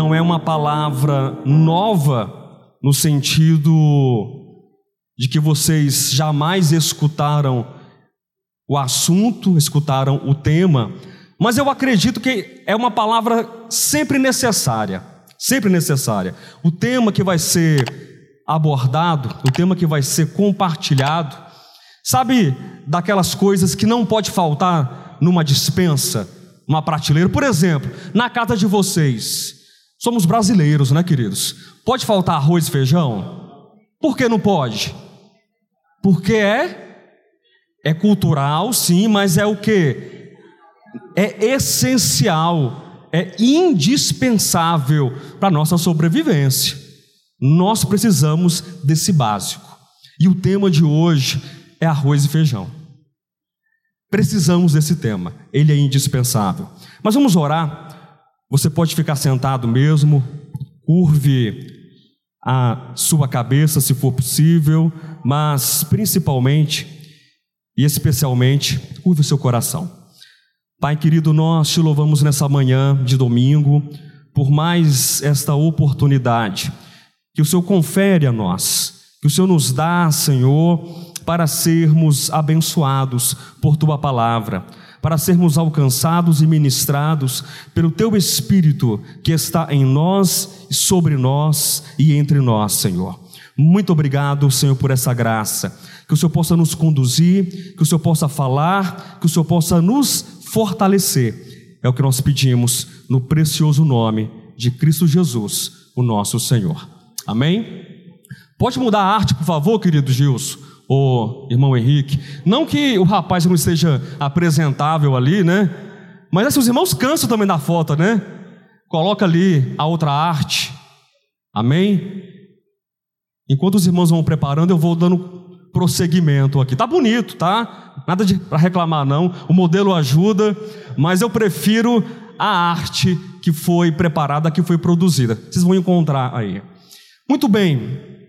não é uma palavra nova no sentido de que vocês jamais escutaram o assunto, escutaram o tema, mas eu acredito que é uma palavra sempre necessária, sempre necessária. O tema que vai ser abordado, o tema que vai ser compartilhado, sabe daquelas coisas que não pode faltar numa dispensa, uma prateleira? Por exemplo, na casa de vocês, somos brasileiros, né, queridos? Pode faltar arroz e feijão? Por que não pode? Porque é é cultural, sim, mas é o que? é essencial, é indispensável para nossa sobrevivência. Nós precisamos desse básico. E o tema de hoje é arroz e feijão. Precisamos desse tema, ele é indispensável. Mas vamos orar. Você pode ficar sentado mesmo, curve a sua cabeça se for possível, mas principalmente e especialmente, curve o seu coração. Pai querido, nós te louvamos nessa manhã de domingo por mais esta oportunidade que o Senhor confere a nós, que o Senhor nos dá, Senhor, para sermos abençoados por tua palavra, para sermos alcançados e ministrados pelo teu Espírito que está em nós, sobre nós e entre nós, Senhor. Muito obrigado, Senhor, por essa graça. Que o Senhor possa nos conduzir, que o Senhor possa falar, que o Senhor possa nos fortalecer. É o que nós pedimos no precioso nome de Cristo Jesus, o nosso Senhor. Amém? Pode mudar a arte, por favor, querido Gilson, ou irmão Henrique. Não que o rapaz não esteja apresentável ali, né? Mas assim, os irmãos cansam também da foto, né? Coloca ali a outra arte. Amém? Enquanto os irmãos vão preparando, eu vou dando prosseguimento aqui. Tá bonito, tá? Nada para reclamar não. O modelo ajuda, mas eu prefiro a arte que foi preparada, que foi produzida. Vocês vão encontrar aí. Muito bem.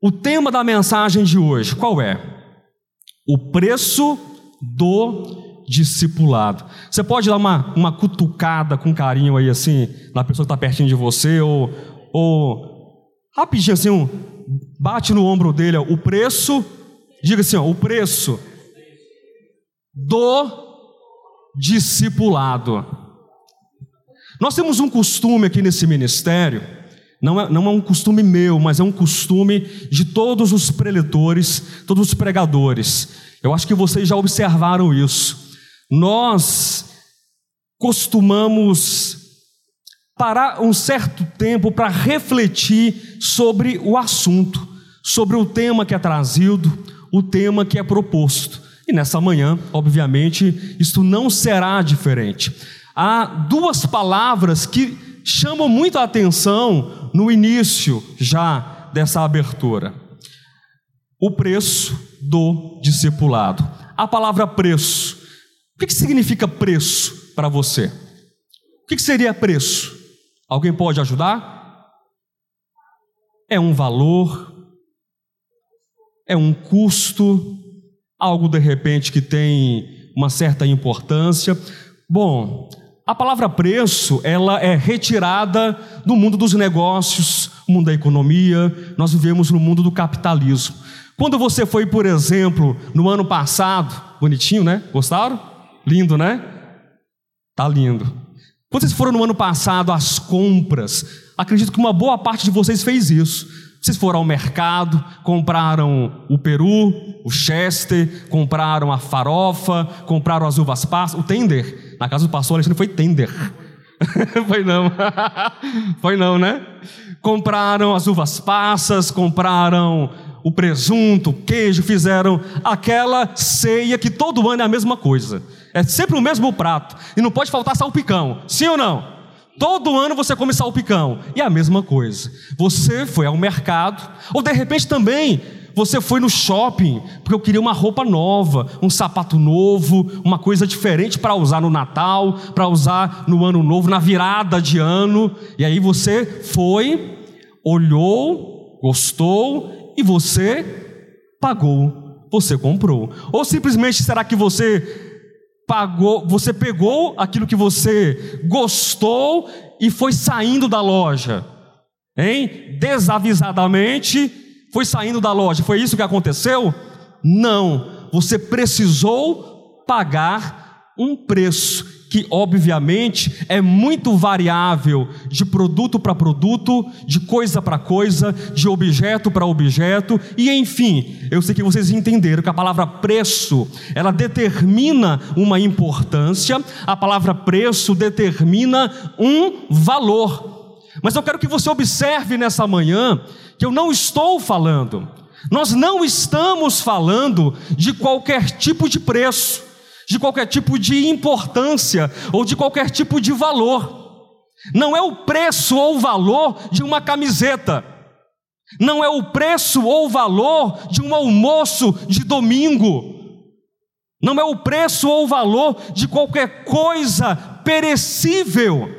O tema da mensagem de hoje, qual é? O preço do discipulado. Você pode dar uma, uma cutucada com carinho aí assim, na pessoa que está pertinho de você, ou, ou rapidinho assim, um, bate no ombro dele, ó, o preço, diga assim, ó, o preço do discipulado. Nós temos um costume aqui nesse ministério, não é, não é um costume meu, mas é um costume de todos os preletores, todos os pregadores. Eu acho que vocês já observaram isso. Nós costumamos parar um certo tempo para refletir sobre o assunto, sobre o tema que é trazido, o tema que é proposto. E nessa manhã, obviamente, isto não será diferente. Há duas palavras que chamam muito a atenção no início já dessa abertura. O preço do discipulado. A palavra preço. O que significa preço para você? O que seria preço? Alguém pode ajudar? É um valor, é um custo, algo de repente que tem uma certa importância. Bom, a palavra preço, ela é retirada do mundo dos negócios, mundo da economia, nós vivemos no mundo do capitalismo. Quando você foi, por exemplo, no ano passado, bonitinho, né? Gostaram? Lindo, né? Tá lindo. Quando vocês foram no ano passado às compras, acredito que uma boa parte de vocês fez isso. Vocês foram ao mercado, compraram o peru, o chester, compraram a farofa, compraram as uvas passas, o tender. Na casa do pastor Alexandre foi tender. foi não. foi não, né? Compraram as uvas passas, compraram o presunto, o queijo, fizeram aquela ceia que todo ano é a mesma coisa. É sempre o mesmo prato. E não pode faltar salpicão. Sim ou não? Todo ano você come salpicão. E é a mesma coisa. Você foi ao mercado, ou de repente também você foi no shopping, porque eu queria uma roupa nova, um sapato novo, uma coisa diferente para usar no Natal, para usar no ano novo, na virada de ano. E aí você foi, olhou, gostou e você pagou, você comprou. Ou simplesmente será que você pagou, você pegou aquilo que você gostou e foi saindo da loja, hein? Desavisadamente foi saindo da loja. Foi isso que aconteceu? Não. Você precisou pagar um preço que obviamente é muito variável de produto para produto, de coisa para coisa, de objeto para objeto, e enfim, eu sei que vocês entenderam que a palavra preço, ela determina uma importância, a palavra preço determina um valor. Mas eu quero que você observe nessa manhã que eu não estou falando, nós não estamos falando de qualquer tipo de preço de qualquer tipo de importância ou de qualquer tipo de valor. Não é o preço ou o valor de uma camiseta. Não é o preço ou o valor de um almoço de domingo. Não é o preço ou o valor de qualquer coisa perecível.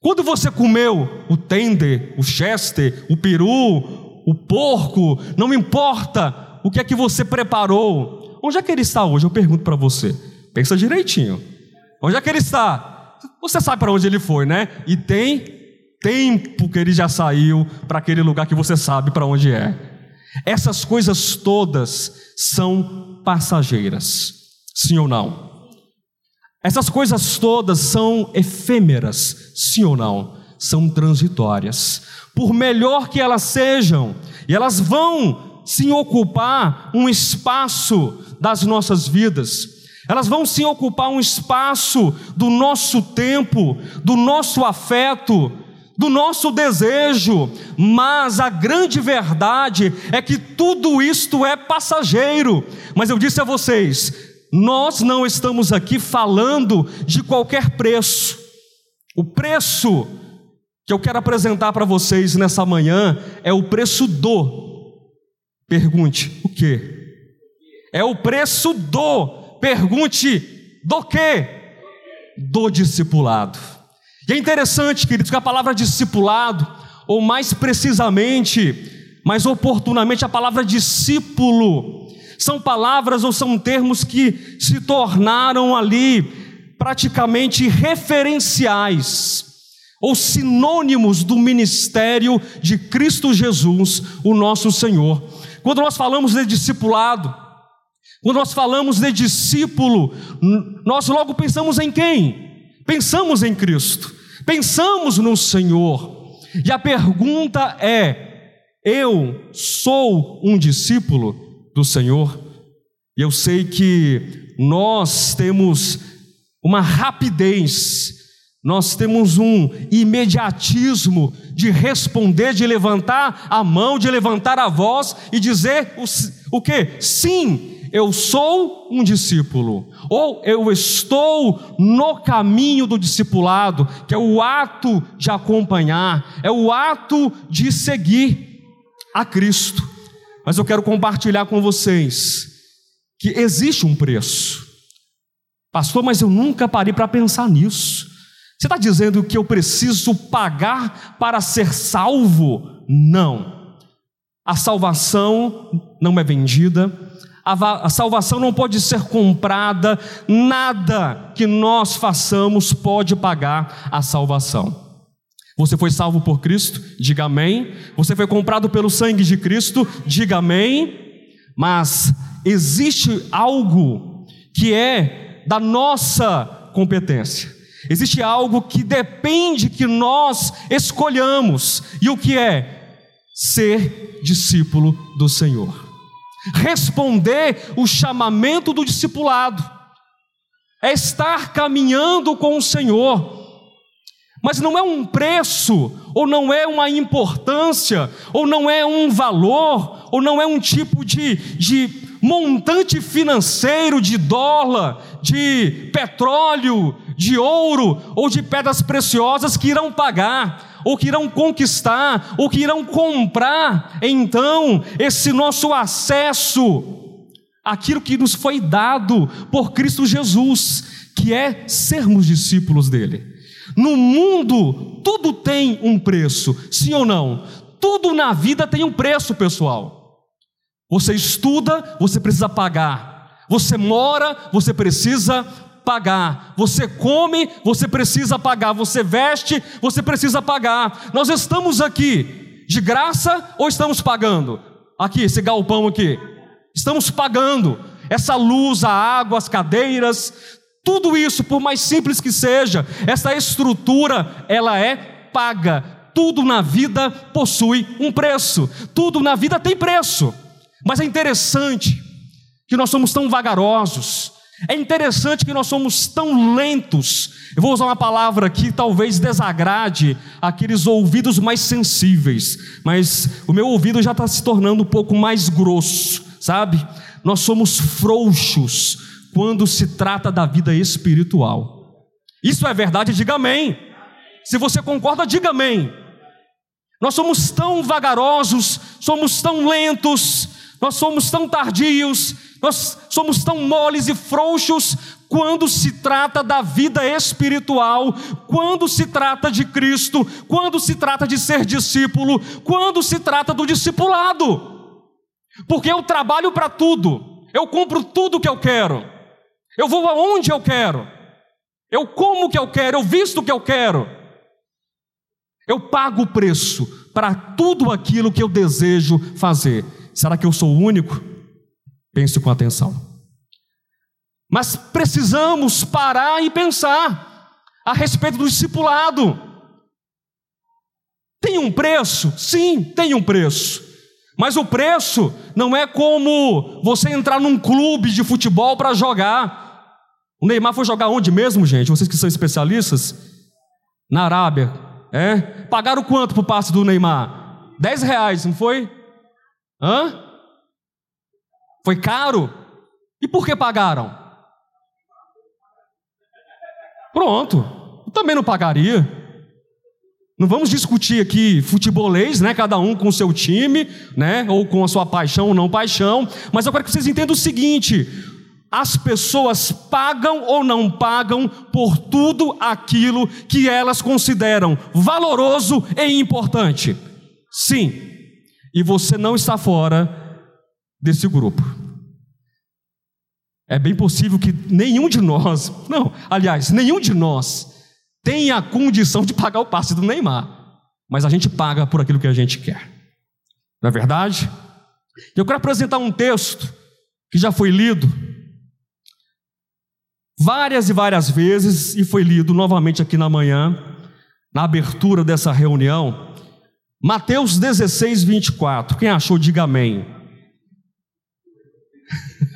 Quando você comeu o tender, o chester, o peru, o porco, não importa o que é que você preparou, Onde é que ele está hoje? Eu pergunto para você. Pensa direitinho. Onde é que ele está? Você sabe para onde ele foi, né? E tem tempo que ele já saiu para aquele lugar que você sabe para onde é. Essas coisas todas são passageiras. Sim ou não? Essas coisas todas são efêmeras, sim ou não? São transitórias. Por melhor que elas sejam, e elas vão sim ocupar um espaço das nossas vidas. Elas vão sim ocupar um espaço do nosso tempo, do nosso afeto, do nosso desejo, mas a grande verdade é que tudo isto é passageiro. Mas eu disse a vocês, nós não estamos aqui falando de qualquer preço. O preço que eu quero apresentar para vocês nessa manhã é o preço do. Pergunte, o que? É o preço do, pergunte, do que? Do discipulado. E é interessante, queridos, que a palavra discipulado, ou mais precisamente, mais oportunamente, a palavra discípulo, são palavras ou são termos que se tornaram ali praticamente referenciais ou sinônimos do ministério de Cristo Jesus, o nosso Senhor. Quando nós falamos de discipulado, quando nós falamos de discípulo, nós logo pensamos em quem? Pensamos em Cristo, pensamos no Senhor. E a pergunta é: eu sou um discípulo do Senhor? E eu sei que nós temos uma rapidez, nós temos um imediatismo de responder, de levantar a mão, de levantar a voz e dizer o, o que? Sim, eu sou um discípulo, ou eu estou no caminho do discipulado, que é o ato de acompanhar, é o ato de seguir a Cristo. Mas eu quero compartilhar com vocês que existe um preço. Pastor, mas eu nunca parei para pensar nisso. Você está dizendo que eu preciso pagar para ser salvo? Não. A salvação não é vendida, a, salvação não pode ser comprada, nada que nós façamos pode pagar a salvação. Você foi salvo por Cristo? Diga amém. Você foi comprado pelo sangue de Cristo? Diga amém. Mas existe algo que é da nossa competência. Existe algo que depende que nós escolhamos. E o que é? Ser discípulo do Senhor responder o chamamento do discipulado, é estar caminhando com o Senhor. Mas não é um preço, ou não é uma importância, ou não é um valor, ou não é um tipo de, de montante financeiro de dólar, de petróleo, de ouro ou de pedras preciosas que irão pagar ou que irão conquistar, ou que irão comprar, então, esse nosso acesso àquilo que nos foi dado por Cristo Jesus, que é sermos discípulos dele. No mundo, tudo tem um preço, sim ou não? Tudo na vida tem um preço, pessoal. Você estuda, você precisa pagar. Você mora, você precisa pagar. Você come, você precisa pagar. Você veste, você precisa pagar. Nós estamos aqui de graça ou estamos pagando? Aqui, esse galpão aqui. Estamos pagando. Essa luz, a água, as cadeiras, tudo isso, por mais simples que seja, essa estrutura, ela é paga. Tudo na vida possui um preço. Tudo na vida tem preço. Mas é interessante que nós somos tão vagarosos. É interessante que nós somos tão lentos. Eu vou usar uma palavra que talvez desagrade aqueles ouvidos mais sensíveis, mas o meu ouvido já está se tornando um pouco mais grosso, sabe? Nós somos frouxos quando se trata da vida espiritual. Isso é verdade, diga amém. Se você concorda, diga amém. Nós somos tão vagarosos, somos tão lentos, nós somos tão tardios, nós somos tão moles e frouxos quando se trata da vida espiritual, quando se trata de Cristo, quando se trata de ser discípulo, quando se trata do discipulado. Porque eu trabalho para tudo, eu compro tudo que eu quero, eu vou aonde eu quero, eu como o que eu quero, eu visto o que eu quero, eu pago o preço para tudo aquilo que eu desejo fazer. Será que eu sou o único? Pense com atenção. Mas precisamos parar e pensar a respeito do discipulado. Tem um preço? Sim, tem um preço. Mas o preço não é como você entrar num clube de futebol para jogar. O Neymar foi jogar onde mesmo, gente? Vocês que são especialistas? Na Arábia. É? Pagaram quanto para o passe do Neymar? 10 reais, não foi? Hã? Foi caro? E por que pagaram? Pronto, eu também não pagaria. Não vamos discutir aqui futebolês, né? Cada um com o seu time, né? Ou com a sua paixão ou não paixão. Mas eu quero que vocês entendam o seguinte: as pessoas pagam ou não pagam por tudo aquilo que elas consideram valoroso e importante. Sim. E você não está fora desse grupo. É bem possível que nenhum de nós, não, aliás, nenhum de nós tem a condição de pagar o passe do Neymar, mas a gente paga por aquilo que a gente quer. Não é verdade? Eu quero apresentar um texto que já foi lido várias e várias vezes e foi lido novamente aqui na manhã, na abertura dessa reunião. Mateus 16, 24. Quem achou, diga amém.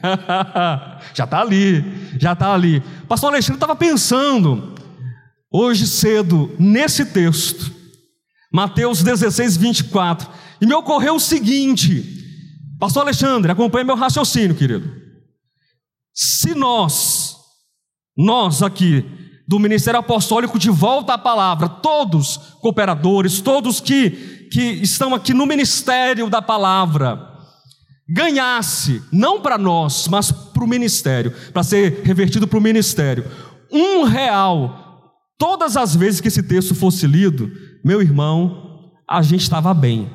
já está ali, já está ali. Pastor Alexandre estava pensando, hoje cedo, nesse texto, Mateus 16, 24, e me ocorreu o seguinte, Pastor Alexandre, acompanhe meu raciocínio, querido. Se nós, nós aqui, do Ministério Apostólico de Volta à Palavra, todos cooperadores, todos que, que estão aqui no Ministério da Palavra, ganhasse, não para nós, mas para o ministério, para ser revertido para o ministério, um real, todas as vezes que esse texto fosse lido, meu irmão, a gente estava bem.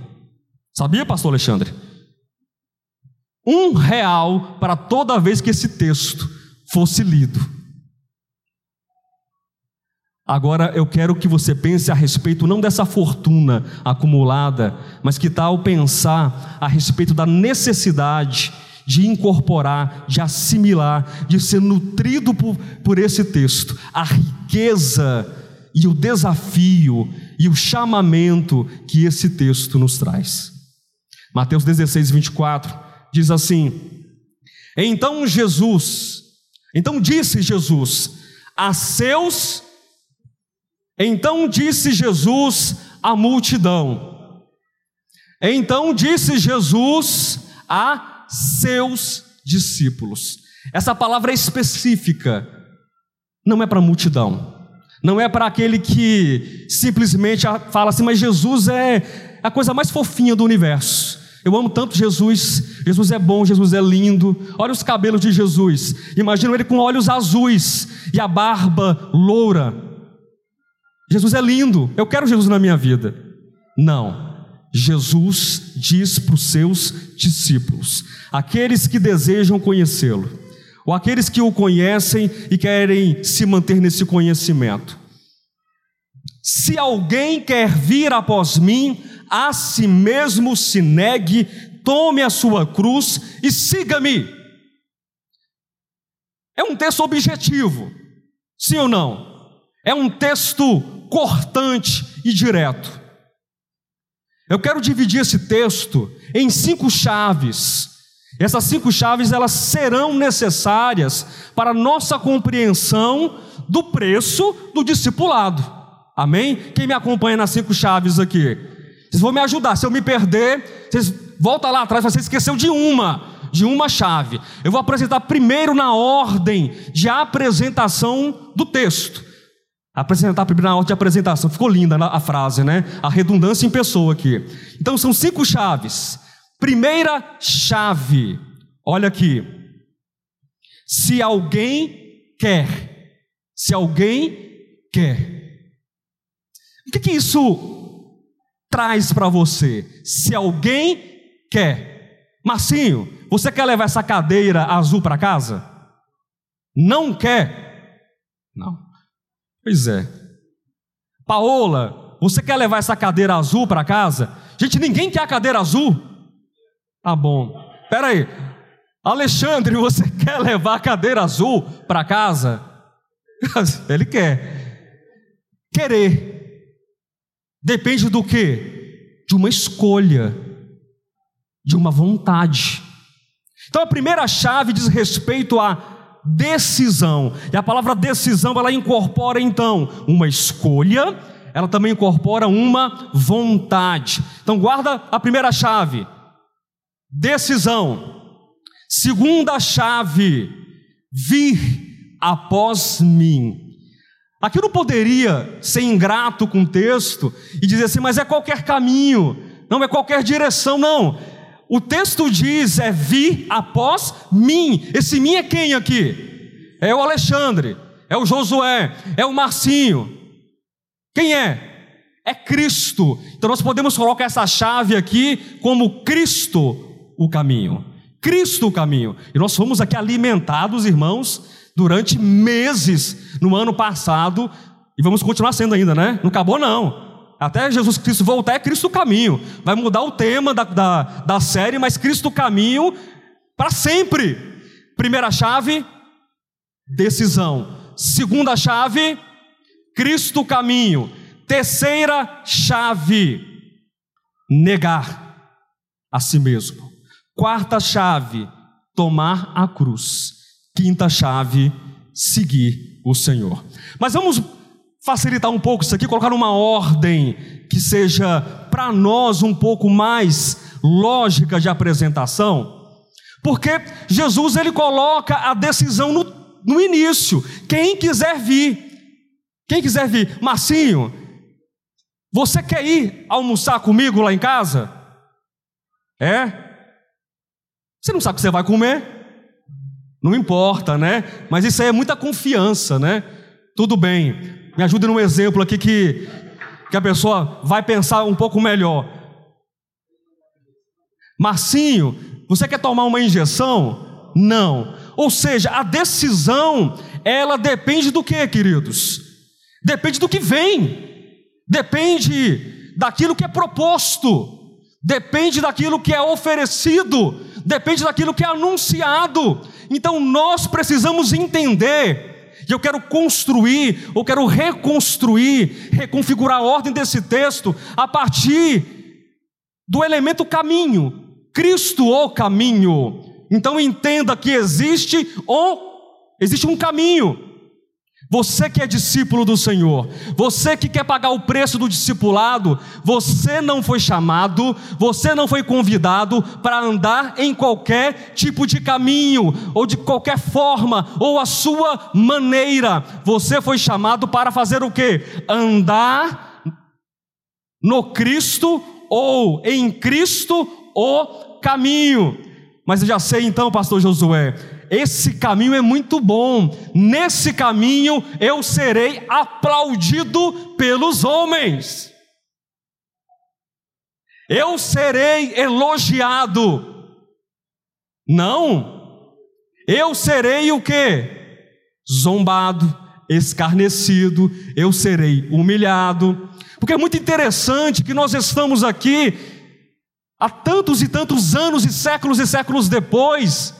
Sabia, pastor Alexandre? Um real para toda vez que esse texto fosse lido. Agora eu quero que você pense a respeito não dessa fortuna acumulada, mas que tal pensar a respeito da necessidade de incorporar, de assimilar, de ser nutrido por, por esse texto, a riqueza e o desafio e o chamamento que esse texto nos traz. Mateus 16, 24 diz assim: Então Jesus, então disse Jesus a seus então disse Jesus à multidão. Então disse Jesus a seus discípulos. Essa palavra é específica, não é para a multidão, não é para aquele que simplesmente fala assim, mas Jesus é a coisa mais fofinha do universo. Eu amo tanto Jesus, Jesus é bom, Jesus é lindo. Olha os cabelos de Jesus, imagino ele com olhos azuis e a barba loura. Jesus é lindo, eu quero Jesus na minha vida. Não. Jesus diz para os seus discípulos, aqueles que desejam conhecê-lo: ou aqueles que o conhecem e querem se manter nesse conhecimento. Se alguém quer vir após mim, a si mesmo se negue, tome a sua cruz e siga-me. É um texto objetivo, sim ou não? É um texto cortante e direto. Eu quero dividir esse texto em cinco chaves. Essas cinco chaves elas serão necessárias para nossa compreensão do preço do discipulado. Amém? Quem me acompanha nas cinco chaves aqui? Vocês vão me ajudar. Se eu me perder, vocês volta lá atrás, você esqueceu de uma, de uma chave. Eu vou apresentar primeiro na ordem de apresentação do texto. Apresentar primeiro na ordem de apresentação. Ficou linda a frase, né? A redundância em pessoa aqui. Então são cinco chaves. Primeira chave, olha aqui. Se alguém quer, se alguém quer. O que, que isso traz para você? Se alguém quer. Marcinho, você quer levar essa cadeira azul para casa? Não quer? Não. Pois é. Paola, você quer levar essa cadeira azul para casa? Gente, ninguém quer a cadeira azul. Tá bom. Espera aí. Alexandre, você quer levar a cadeira azul para casa? Ele quer. Querer. Depende do que? De uma escolha. De uma vontade. Então a primeira chave diz respeito a decisão. E a palavra decisão, ela incorpora então uma escolha, ela também incorpora uma vontade. Então guarda a primeira chave. Decisão. Segunda chave, vir após mim. Aqui não poderia ser ingrato com o texto e dizer assim, mas é qualquer caminho, não é qualquer direção, não. O texto diz é vir após mim. Esse mim é quem aqui? É o Alexandre, é o Josué, é o Marcinho. Quem é? É Cristo. Então nós podemos colocar essa chave aqui como Cristo o caminho. Cristo o caminho. E nós fomos aqui alimentados, irmãos, durante meses no ano passado e vamos continuar sendo ainda, né? Não acabou não. Até Jesus Cristo voltar é Cristo o caminho. Vai mudar o tema da, da, da série, mas Cristo o caminho para sempre. Primeira chave, decisão. Segunda chave, Cristo o caminho. Terceira chave, negar a si mesmo. Quarta chave, tomar a cruz. Quinta chave, seguir o Senhor. Mas vamos facilitar um pouco isso aqui, colocar uma ordem que seja para nós um pouco mais lógica de apresentação, porque Jesus ele coloca a decisão no, no início. Quem quiser vir, quem quiser vir, Marcinho, você quer ir almoçar comigo lá em casa? É? Você não sabe o que você vai comer? Não importa, né? Mas isso aí é muita confiança, né? Tudo bem. Me ajude num exemplo aqui que, que a pessoa vai pensar um pouco melhor. Marcinho, você quer tomar uma injeção? Não. Ou seja, a decisão, ela depende do que, queridos? Depende do que vem. Depende daquilo que é proposto. Depende daquilo que é oferecido. Depende daquilo que é anunciado. Então nós precisamos entender e eu quero construir, ou quero reconstruir, reconfigurar a ordem desse texto a partir do elemento caminho. Cristo o caminho. Então entenda que existe um, existe um caminho. Você que é discípulo do Senhor, você que quer pagar o preço do discipulado, você não foi chamado, você não foi convidado para andar em qualquer tipo de caminho, ou de qualquer forma, ou a sua maneira. Você foi chamado para fazer o que? Andar no Cristo ou em Cristo o caminho. Mas eu já sei então, pastor Josué, esse caminho é muito bom, nesse caminho eu serei aplaudido pelos homens, eu serei elogiado. Não, eu serei o que? Zombado, escarnecido, eu serei humilhado. Porque é muito interessante que nós estamos aqui há tantos e tantos anos e séculos e séculos depois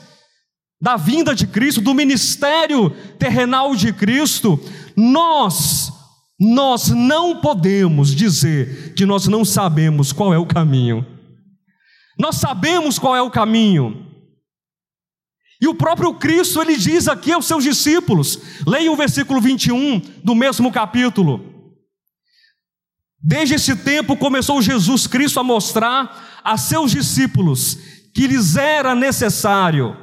da vinda de Cristo, do ministério terrenal de Cristo, nós nós não podemos dizer que nós não sabemos qual é o caminho. Nós sabemos qual é o caminho. E o próprio Cristo, ele diz aqui aos seus discípulos, leia o versículo 21 do mesmo capítulo. Desde esse tempo começou Jesus Cristo a mostrar a seus discípulos que lhes era necessário,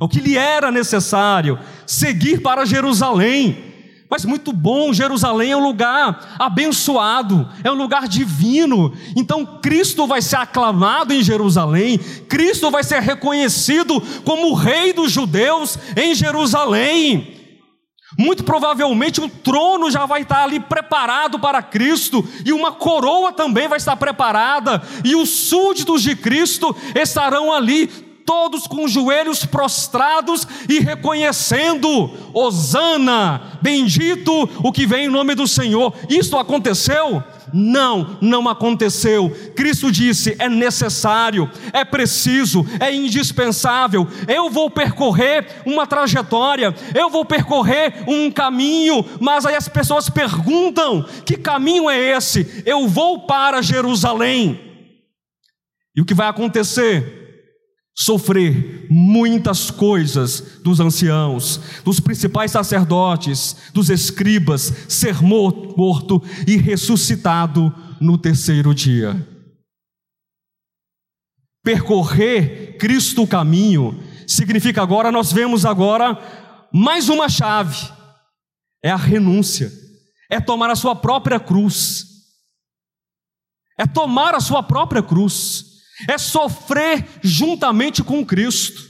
ou que lhe era necessário, seguir para Jerusalém mas muito bom, Jerusalém é um lugar abençoado, é um lugar divino. Então Cristo vai ser aclamado em Jerusalém, Cristo vai ser reconhecido como o rei dos judeus em Jerusalém. Muito provavelmente o trono já vai estar ali preparado para Cristo, e uma coroa também vai estar preparada, e os súditos de Cristo estarão ali todos com os joelhos prostrados e reconhecendo: Hosana, bendito o que vem em nome do Senhor. Isso aconteceu? Não, não aconteceu. Cristo disse: é necessário, é preciso, é indispensável. Eu vou percorrer uma trajetória, eu vou percorrer um caminho, mas aí as pessoas perguntam: que caminho é esse? Eu vou para Jerusalém. E o que vai acontecer? Sofrer muitas coisas dos anciãos, dos principais sacerdotes, dos escribas, ser morto e ressuscitado no terceiro dia. Percorrer Cristo o caminho significa agora nós vemos agora mais uma chave. É a renúncia. É tomar a sua própria cruz. É tomar a sua própria cruz é sofrer juntamente com Cristo.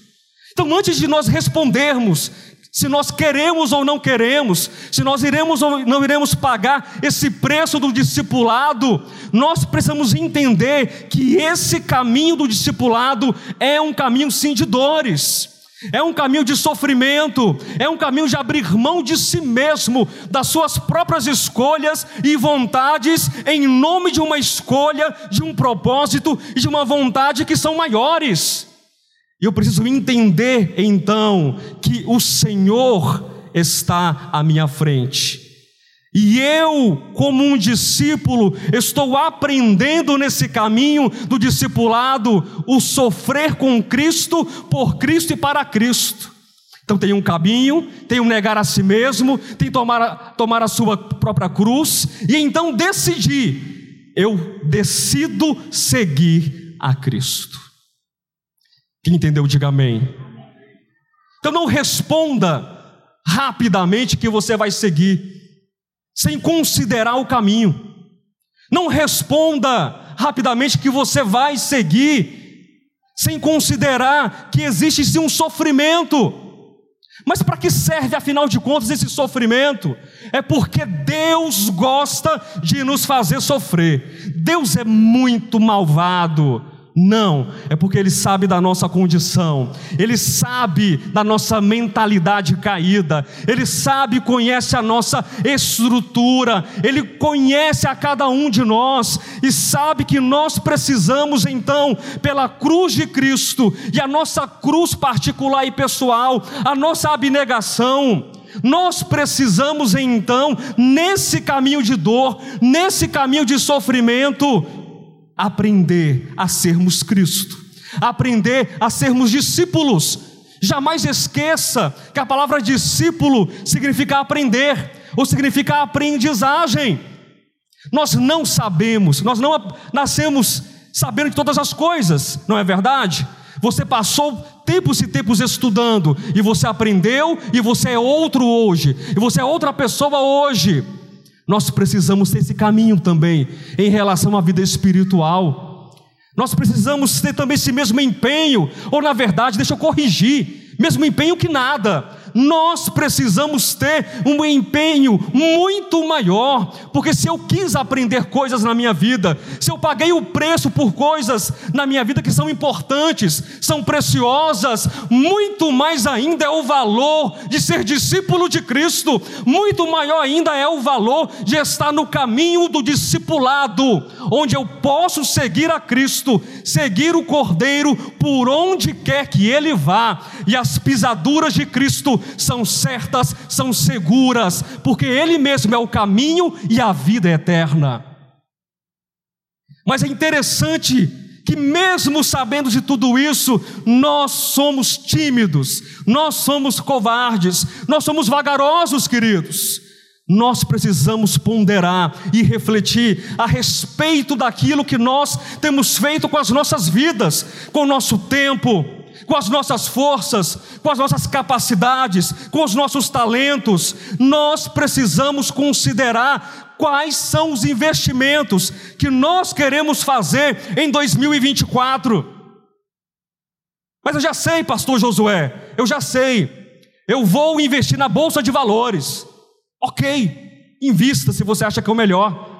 Então, antes de nós respondermos se nós queremos ou não queremos, se nós iremos ou não iremos pagar esse preço do discipulado, nós precisamos entender que esse caminho do discipulado é um caminho sim de dores. É um caminho de sofrimento, é um caminho de abrir mão de si mesmo, das suas próprias escolhas e vontades, em nome de uma escolha, de um propósito e de uma vontade que são maiores. E eu preciso entender então que o Senhor está à minha frente. E eu, como um discípulo, estou aprendendo nesse caminho do discipulado o sofrer com Cristo, por Cristo e para Cristo. Então tem um caminho, tem um negar a si mesmo, tem tomar, tomar a sua própria cruz, e então decidir, eu decido seguir a Cristo. Quem entendeu, diga amém. Então não responda rapidamente que você vai seguir sem considerar o caminho. Não responda rapidamente que você vai seguir, sem considerar que existe sim um sofrimento. Mas para que serve, afinal de contas, esse sofrimento? É porque Deus gosta de nos fazer sofrer. Deus é muito malvado. Não, é porque Ele sabe da nossa condição, Ele sabe da nossa mentalidade caída, Ele sabe, conhece a nossa estrutura, Ele conhece a cada um de nós e sabe que nós precisamos então, pela cruz de Cristo e a nossa cruz particular e pessoal, a nossa abnegação, nós precisamos então, nesse caminho de dor, nesse caminho de sofrimento, aprender a sermos Cristo, aprender a sermos discípulos. Jamais esqueça que a palavra discípulo significa aprender, ou significa aprendizagem. Nós não sabemos, nós não nascemos sabendo de todas as coisas, não é verdade? Você passou tempos e tempos estudando, e você aprendeu, e você é outro hoje, e você é outra pessoa hoje. Nós precisamos ter esse caminho também em relação à vida espiritual. Nós precisamos ter também esse mesmo empenho, ou na verdade, deixa eu corrigir, mesmo empenho que nada. Nós precisamos ter um empenho muito maior, porque se eu quis aprender coisas na minha vida, se eu paguei o preço por coisas na minha vida que são importantes, são preciosas, muito mais ainda é o valor de ser discípulo de Cristo, muito maior ainda é o valor de estar no caminho do discipulado, onde eu posso seguir a Cristo, seguir o Cordeiro por onde quer que ele vá, e as pisaduras de Cristo são certas, são seguras, porque Ele mesmo é o caminho e a vida eterna. Mas é interessante que, mesmo sabendo de tudo isso, nós somos tímidos, nós somos covardes, nós somos vagarosos, queridos. Nós precisamos ponderar e refletir a respeito daquilo que nós temos feito com as nossas vidas, com o nosso tempo, com as nossas forças, com as nossas capacidades, com os nossos talentos, nós precisamos considerar quais são os investimentos que nós queremos fazer em 2024. Mas eu já sei, pastor Josué, eu já sei. Eu vou investir na bolsa de valores. Ok, invista se você acha que é o melhor.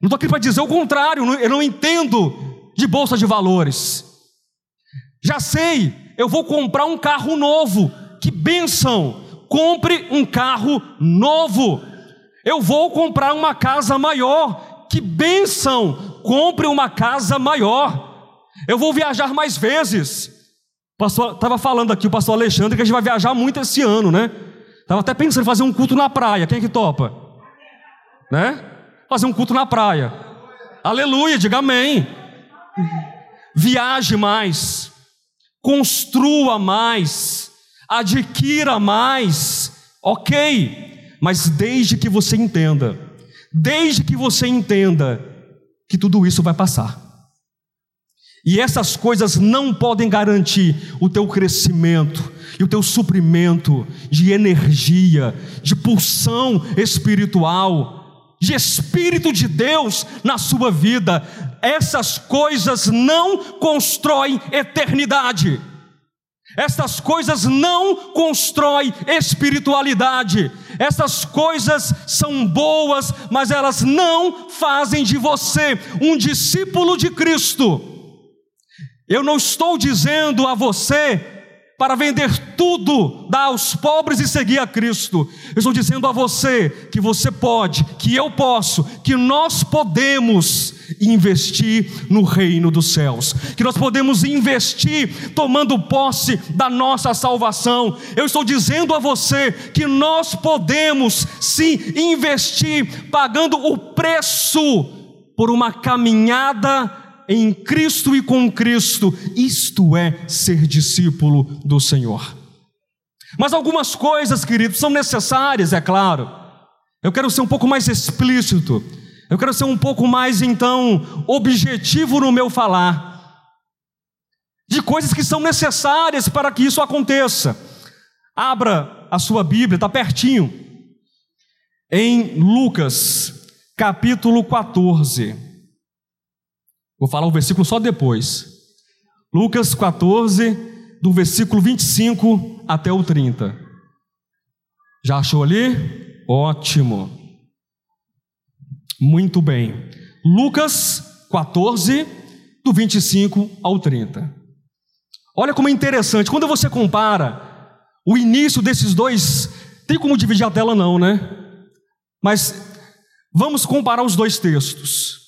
Não estou aqui para dizer o contrário, eu não entendo de bolsa de valores. Já sei, eu vou comprar um carro novo. Que benção! Compre um carro novo. Eu vou comprar uma casa maior. Que benção! Compre uma casa maior. Eu vou viajar mais vezes. Estava falando aqui o pastor Alexandre que a gente vai viajar muito esse ano, né? Estava até pensando em fazer um culto na praia. Quem é que topa? Né? Fazer um culto na praia. Aleluia, diga amém. Viaje mais construa mais, adquira mais, ok, mas desde que você entenda, desde que você entenda que tudo isso vai passar. E essas coisas não podem garantir o teu crescimento e o teu suprimento de energia, de pulsão espiritual, de Espírito de Deus na sua vida. Essas coisas não constroem eternidade. Essas coisas não constroem espiritualidade. Essas coisas são boas, mas elas não fazem de você um discípulo de Cristo. Eu não estou dizendo a você para vender tudo, dar aos pobres e seguir a Cristo. Eu estou dizendo a você que você pode, que eu posso, que nós podemos investir no reino dos céus, que nós podemos investir tomando posse da nossa salvação. Eu estou dizendo a você que nós podemos sim investir pagando o preço por uma caminhada em Cristo e com Cristo. Isto é ser discípulo do Senhor. Mas algumas coisas, queridos, são necessárias, é claro. Eu quero ser um pouco mais explícito. Eu quero ser um pouco mais, então, objetivo no meu falar. De coisas que são necessárias para que isso aconteça. Abra a sua Bíblia, está pertinho. Em Lucas, capítulo 14. Vou falar o versículo só depois. Lucas 14, do versículo 25 até o 30. Já achou ali? Ótimo. Muito bem. Lucas 14, do 25 ao 30. Olha como é interessante, quando você compara o início desses dois, tem como dividir a tela não, né? Mas vamos comparar os dois textos.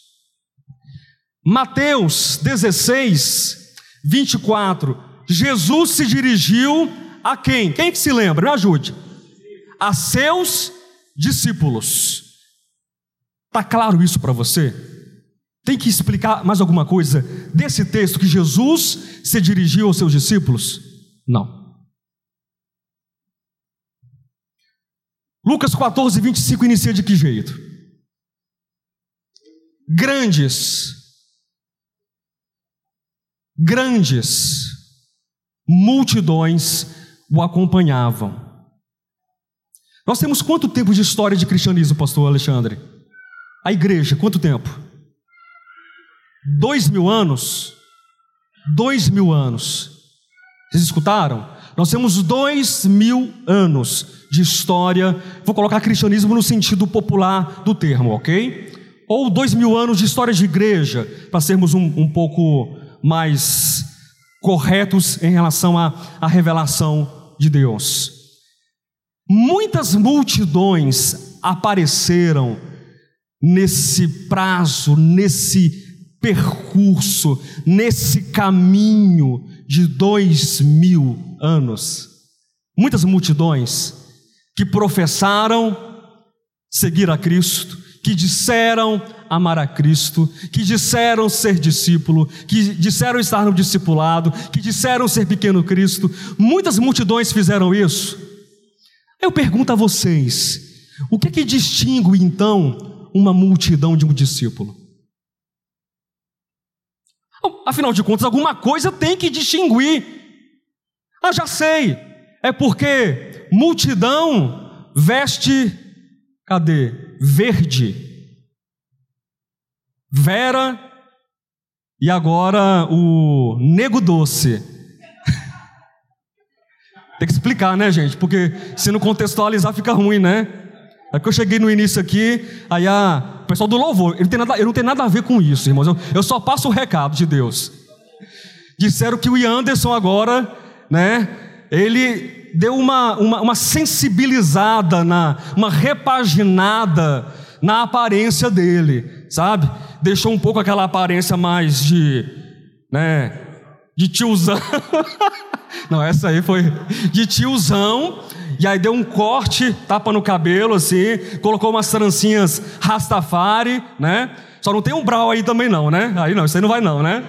Mateus 16, 24. Jesus se dirigiu a quem? Quem que se lembra? Me ajude. A seus discípulos. Está claro isso para você? Tem que explicar mais alguma coisa desse texto que Jesus se dirigiu aos seus discípulos? Não. Lucas 14, 25 inicia de que jeito? Grandes Grandes multidões o acompanhavam. Nós temos quanto tempo de história de cristianismo, pastor Alexandre? A igreja, quanto tempo? Dois mil anos? Dois mil anos. Vocês escutaram? Nós temos dois mil anos de história, vou colocar cristianismo no sentido popular do termo, ok? Ou dois mil anos de história de igreja, para sermos um, um pouco mais corretos em relação à, à revelação de Deus. Muitas multidões apareceram nesse prazo, nesse percurso, nesse caminho de dois mil anos. Muitas multidões que professaram seguir a Cristo, que disseram amar a Cristo, que disseram ser discípulo, que disseram estar no discipulado, que disseram ser pequeno Cristo. Muitas multidões fizeram isso. Eu pergunto a vocês: o que é que distingue então uma multidão de um discípulo? Afinal de contas, alguma coisa tem que distinguir. Ah, já sei. É porque multidão veste, cadê? Verde. Vera e agora o nego doce. tem que explicar, né, gente? Porque se não contextualizar fica ruim, né? É que eu cheguei no início aqui, aí a, o pessoal do louvor, ele, tem nada, não tem nada a ver com isso, irmãos. Eu, eu só passo o recado de Deus. Disseram que o Ian Anderson agora, né? Ele deu uma, uma, uma sensibilizada, na, uma repaginada na aparência dele, sabe? Deixou um pouco aquela aparência mais de, né? De tiozão. Não, essa aí foi de tiozão e aí deu um corte, tapa no cabelo, assim, colocou umas trancinhas Rastafari, né? Só não tem um brau aí também não, né? Aí não, isso aí não vai não, né?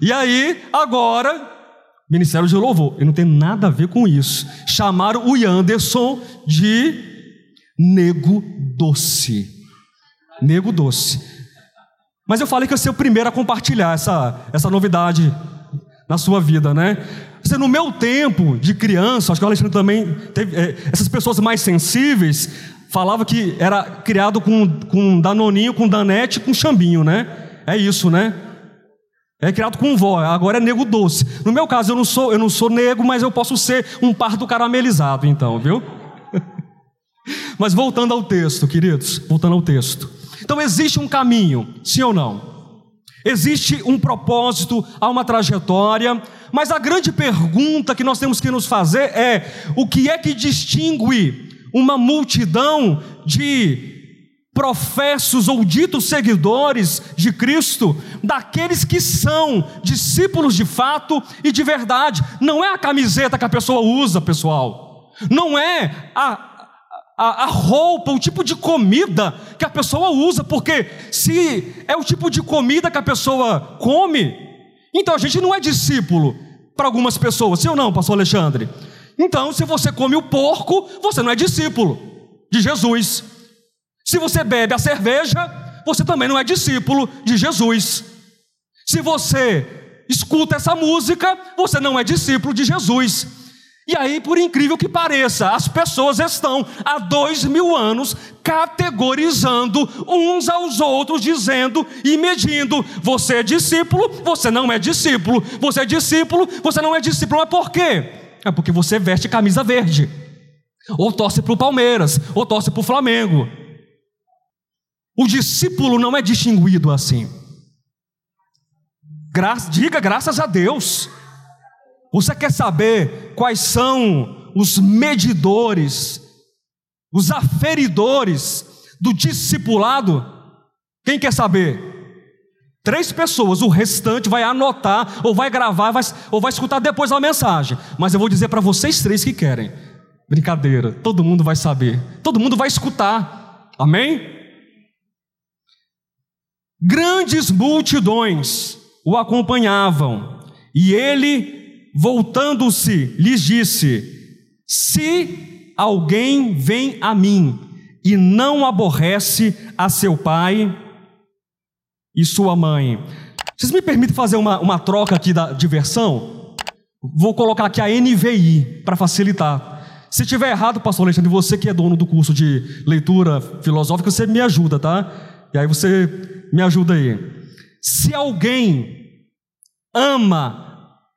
E aí, agora, Ministério de Louvor, e não tem nada a ver com isso. Chamaram o Anderson de Nego Doce. Nego Doce. Mas eu falei que eu ser o primeiro a compartilhar essa, essa novidade na sua vida, né? Você, no meu tempo de criança, acho que o Alexandre também teve, é, essas pessoas mais sensíveis falava que era criado com, com danoninho, com danete, com chambinho, né? É isso, né? É criado com vó, agora é nego doce. No meu caso, eu não sou, eu não sou nego, mas eu posso ser um parto caramelizado, então, viu? mas voltando ao texto, queridos, voltando ao texto. Então existe um caminho, sim ou não? Existe um propósito, há uma trajetória, mas a grande pergunta que nós temos que nos fazer é: o que é que distingue uma multidão de professos ou ditos seguidores de Cristo daqueles que são discípulos de fato e de verdade? Não é a camiseta que a pessoa usa, pessoal, não é a a, a, roupa, o tipo de comida que a pessoa usa, porque se é o tipo de comida que a pessoa come, então a gente não é discípulo para algumas pessoas, sim ou não, pastor Alexandre? Então, se você come o porco, você não é discípulo de Jesus. Se você bebe a cerveja, você também não é discípulo de Jesus. Se você escuta essa música, você não é discípulo de Jesus. E aí, por incrível que pareça, as pessoas estão há dois mil anos categorizando uns aos outros, dizendo e medindo: você é discípulo, você não é discípulo, você é discípulo, você não é discípulo. Mas por quê? É porque você veste camisa verde, ou torce para o Palmeiras, ou torce para o Flamengo. O discípulo não é distinguido assim. Gra diga graças a Deus. Você quer saber quais são os medidores, os aferidores do discipulado? Quem quer saber? Três pessoas, o restante vai anotar, ou vai gravar, vai, ou vai escutar depois a mensagem. Mas eu vou dizer para vocês três que querem. Brincadeira, todo mundo vai saber, todo mundo vai escutar. Amém? Grandes multidões o acompanhavam, e ele voltando-se, lhes disse: Se alguém vem a mim e não aborrece a seu pai e sua mãe. Vocês me permitem fazer uma, uma troca aqui da, de versão? Vou colocar aqui a NVI para facilitar. Se tiver errado, pastor Alexandre, você que é dono do curso de leitura filosófica, você me ajuda, tá? E aí você me ajuda aí. Se alguém ama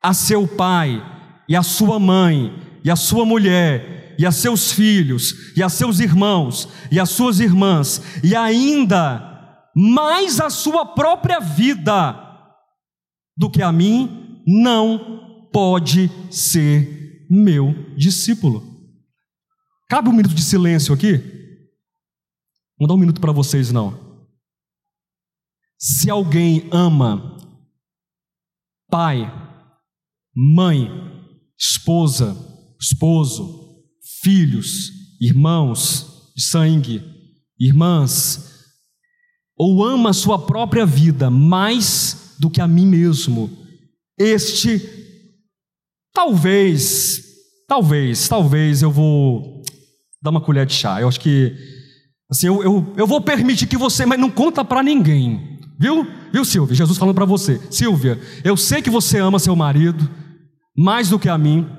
a seu pai e a sua mãe, e a sua mulher, e a seus filhos, e a seus irmãos, e as suas irmãs, e ainda mais a sua própria vida do que a mim, não pode ser meu discípulo. Cabe um minuto de silêncio aqui? Não dá um minuto para vocês, não. Se alguém ama pai, mãe, esposa, esposo, filhos, irmãos de sangue, irmãs, ou ama a sua própria vida mais do que a mim mesmo, este, talvez, talvez, talvez eu vou dar uma colher de chá. Eu acho que, assim, eu, eu, eu vou permitir que você, mas não conta para ninguém, viu? Viu, Silvia? Jesus falando para você, Silvia, eu sei que você ama seu marido mais do que a mim.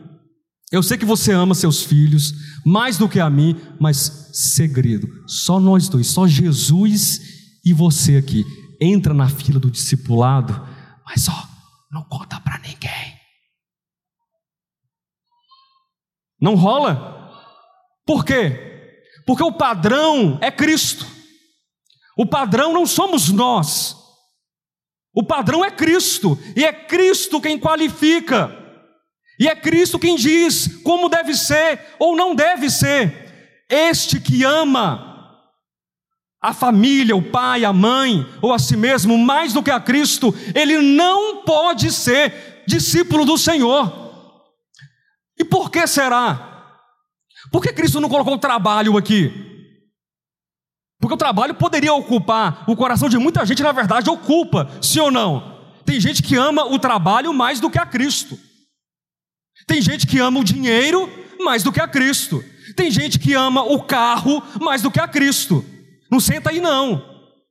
Eu sei que você ama seus filhos mais do que a mim, mas segredo, só nós dois, só Jesus e você aqui. Entra na fila do discipulado, mas ó, não conta para ninguém. Não rola? Por quê? Porque o padrão é Cristo. O padrão não somos nós. O padrão é Cristo, e é Cristo quem qualifica, e é Cristo quem diz como deve ser ou não deve ser. Este que ama a família, o pai, a mãe, ou a si mesmo, mais do que a Cristo, ele não pode ser discípulo do Senhor. E por que será? Por que Cristo não colocou o trabalho aqui? Porque o trabalho poderia ocupar o coração de muita gente, na verdade, ocupa, sim ou não? Tem gente que ama o trabalho mais do que a Cristo. Tem gente que ama o dinheiro mais do que a Cristo. Tem gente que ama o carro mais do que a Cristo. Não senta aí, não.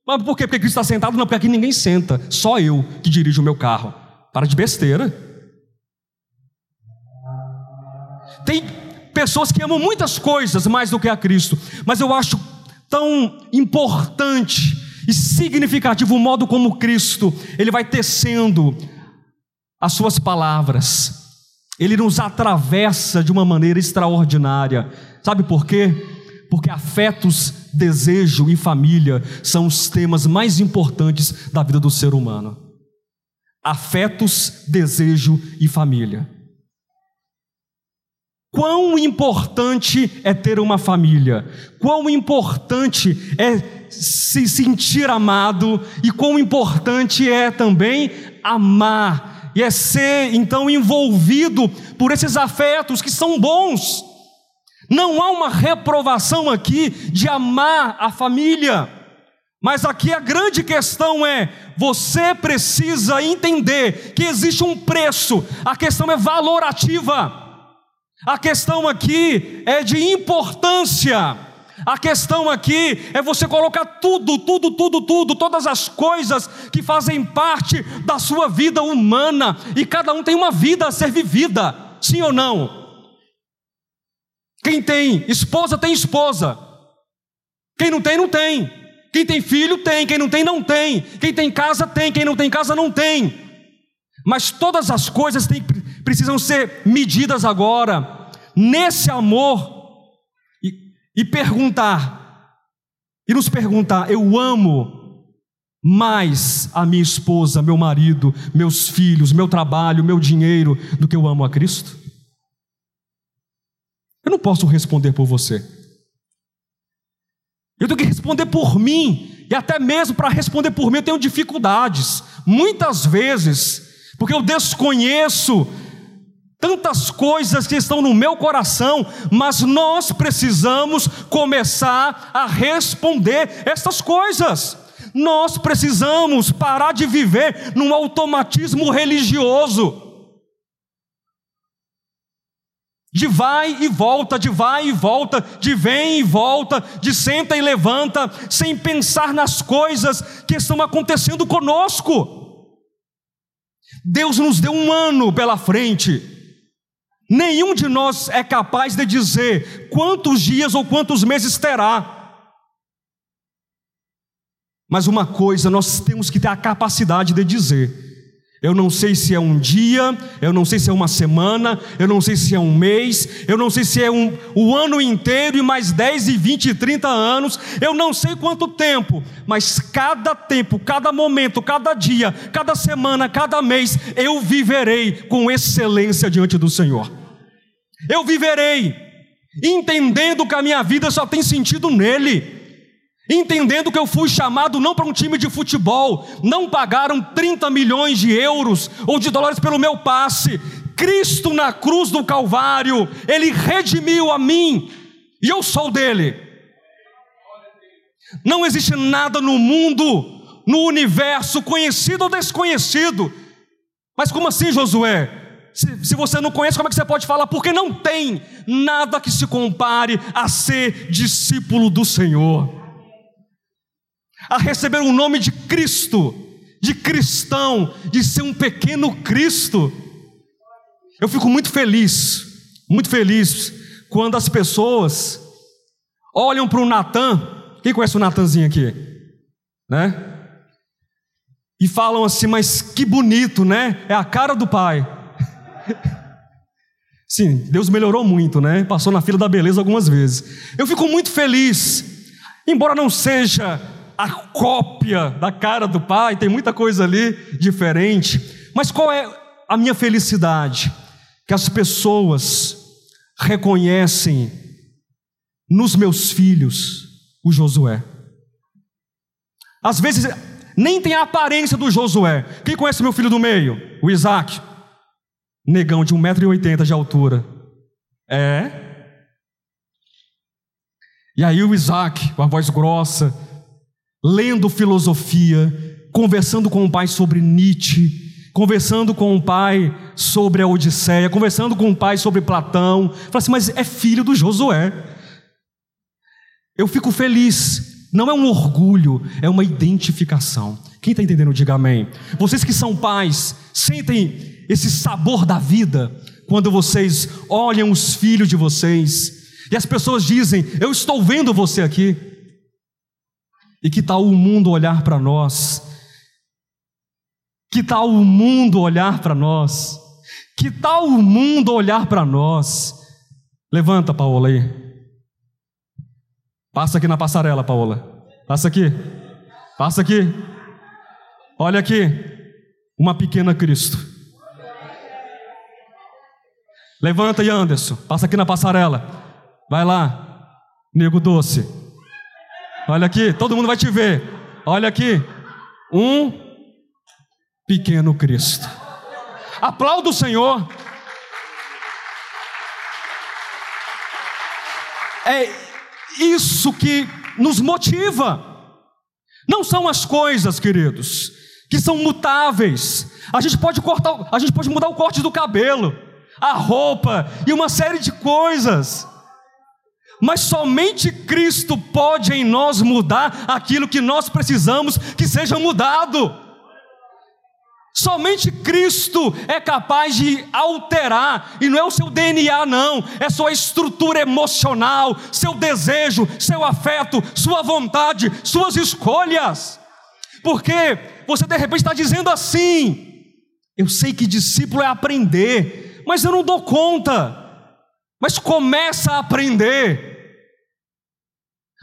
Mas por quê? Porque Cristo está sentado? Não, porque aqui ninguém senta. Só eu que dirijo o meu carro. Para de besteira. Tem pessoas que amam muitas coisas mais do que a Cristo. Mas eu acho tão importante e significativo o modo como Cristo ele vai tecendo as suas palavras. Ele nos atravessa de uma maneira extraordinária. Sabe por quê? Porque afetos, desejo e família são os temas mais importantes da vida do ser humano. Afetos, desejo e família. Quão importante é ter uma família, quão importante é se sentir amado e quão importante é também amar e é ser então envolvido por esses afetos que são bons. Não há uma reprovação aqui de amar a família, mas aqui a grande questão é: você precisa entender que existe um preço, a questão é valorativa. A questão aqui é de importância. A questão aqui é você colocar tudo, tudo, tudo, tudo, todas as coisas que fazem parte da sua vida humana, e cada um tem uma vida a ser vivida, sim ou não? Quem tem esposa, tem esposa. Quem não tem, não tem. Quem tem filho, tem. Quem não tem, não tem. Quem tem casa, tem. Quem não tem casa, não tem. Mas todas as coisas precisam ser medidas agora, nesse amor, e, perguntar, e nos perguntar: eu amo mais a minha esposa, meu marido, meus filhos, meu trabalho, meu dinheiro, do que eu amo a Cristo? Eu não posso responder por você. Eu tenho que responder por mim, e até mesmo para responder por mim eu tenho dificuldades, muitas vezes, porque eu desconheço tantas coisas que estão no meu coração, mas nós precisamos começar a responder essas coisas. Nós precisamos parar de viver num automatismo religioso. De vai e volta, de vai e volta, de vem e volta, de senta e levanta, sem pensar nas coisas que estão acontecendo conosco. Deus nos deu um ano pela frente. Nenhum de nós é capaz de dizer quantos dias ou quantos meses terá. Mas uma coisa nós temos que ter a capacidade de dizer: Eu não sei se é um dia, eu não sei se é uma semana, eu não sei se é um mês, eu não sei se é um, o ano inteiro e mais 10 e 20 e 30 anos, eu não sei quanto tempo, mas cada tempo, cada momento, cada dia, cada semana, cada mês, eu viverei com excelência diante do Senhor. Eu viverei entendendo que a minha vida só tem sentido nele. Entendendo que eu fui chamado não para um time de futebol, não pagaram 30 milhões de euros ou de dólares pelo meu passe. Cristo na cruz do Calvário, Ele redimiu a mim e eu sou dele. Não existe nada no mundo, no universo, conhecido ou desconhecido. Mas como assim, Josué? Se, se, você não conhece, como é que você pode falar? Porque não tem nada que se compare a ser discípulo do Senhor a receber o nome de Cristo, de cristão, de ser um pequeno Cristo. Eu fico muito feliz, muito feliz, quando as pessoas olham para o Natan, quem conhece o Natanzinho aqui? Né? E falam assim, mas que bonito, né? É a cara do pai. Sim, Deus melhorou muito, né? Passou na fila da beleza algumas vezes. Eu fico muito feliz, embora não seja a cópia da cara do pai, tem muita coisa ali diferente. Mas qual é a minha felicidade? Que as pessoas reconhecem nos meus filhos o Josué. Às vezes nem tem a aparência do Josué. Quem conhece meu filho do meio? O Isaac. Negão de 1,80m de altura. É. E aí o Isaac, com a voz grossa, lendo filosofia, conversando com o pai sobre Nietzsche, conversando com o pai sobre a Odisseia, conversando com o pai sobre Platão. Fala assim, mas é filho do Josué. Eu fico feliz, não é um orgulho, é uma identificação. Quem está entendendo, diga amém. Vocês que são pais, sentem esse sabor da vida quando vocês olham os filhos de vocês e as pessoas dizem: Eu estou vendo você aqui. E que tal o mundo olhar para nós? Que tal o mundo olhar para nós? Que tal o mundo olhar para nós? Levanta, Paola aí. Passa aqui na passarela, Paola. Passa aqui. Passa aqui. Olha aqui. Uma pequena Cristo. Levanta aí, Anderson. Passa aqui na passarela. Vai lá. Nego doce. Olha aqui, todo mundo vai te ver. Olha aqui. Um pequeno Cristo. Aplauda o Senhor. É isso que nos motiva. Não são as coisas, queridos, que são mutáveis. A gente pode cortar, a gente pode mudar o corte do cabelo, a roupa e uma série de coisas. Mas somente Cristo pode em nós mudar aquilo que nós precisamos que seja mudado. Somente Cristo é capaz de alterar, e não é o seu DNA, não, é sua estrutura emocional, seu desejo, seu afeto, sua vontade, suas escolhas. Porque você de repente está dizendo assim: eu sei que discípulo é aprender, mas eu não dou conta. Mas começa a aprender.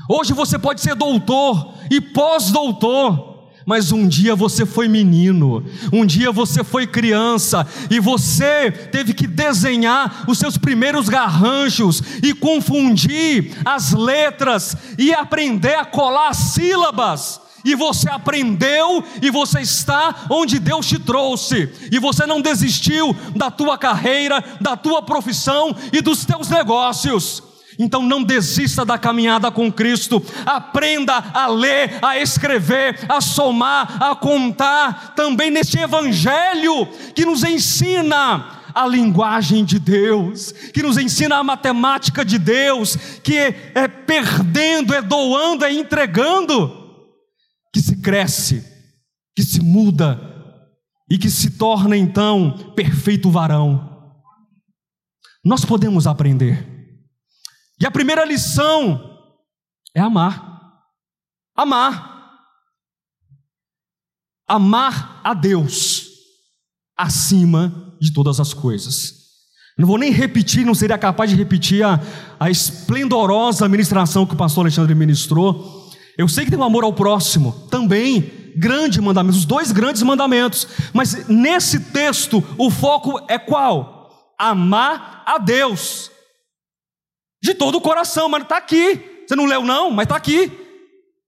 Hoje você pode ser doutor e pós-doutor. Mas um dia você foi menino, um dia você foi criança e você teve que desenhar os seus primeiros garranchos e confundir as letras e aprender a colar sílabas. E você aprendeu e você está onde Deus te trouxe. E você não desistiu da tua carreira, da tua profissão e dos teus negócios. Então não desista da caminhada com Cristo, aprenda a ler, a escrever, a somar, a contar, também nesse Evangelho que nos ensina a linguagem de Deus, que nos ensina a matemática de Deus, que é, é perdendo, é doando, é entregando, que se cresce, que se muda e que se torna então perfeito varão. Nós podemos aprender. E a primeira lição é amar. Amar. Amar a Deus. acima de todas as coisas. Não vou nem repetir, não seria capaz de repetir a, a esplendorosa ministração que o pastor Alexandre ministrou. Eu sei que tem um amor ao próximo, também, grande mandamento, os dois grandes mandamentos, mas nesse texto o foco é qual? Amar a Deus, de todo o coração, mas está aqui, você não leu não, mas está aqui,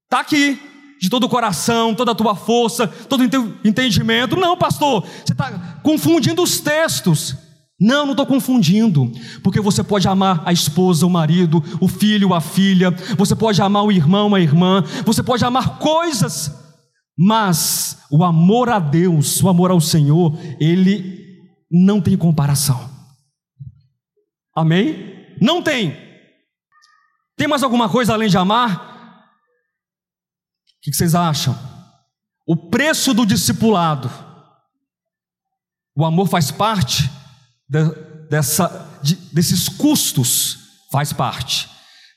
está aqui, de todo o coração, toda a tua força, todo o entendimento, não pastor, você está confundindo os textos, não, não estou confundindo, porque você pode amar a esposa, o marido, o filho, a filha, você pode amar o irmão, a irmã, você pode amar coisas, mas o amor a Deus, o amor ao Senhor, ele não tem comparação. Amém? Não tem. Tem mais alguma coisa além de amar? O que vocês acham? O preço do discipulado. O amor faz parte dessa, de, desses custos faz parte.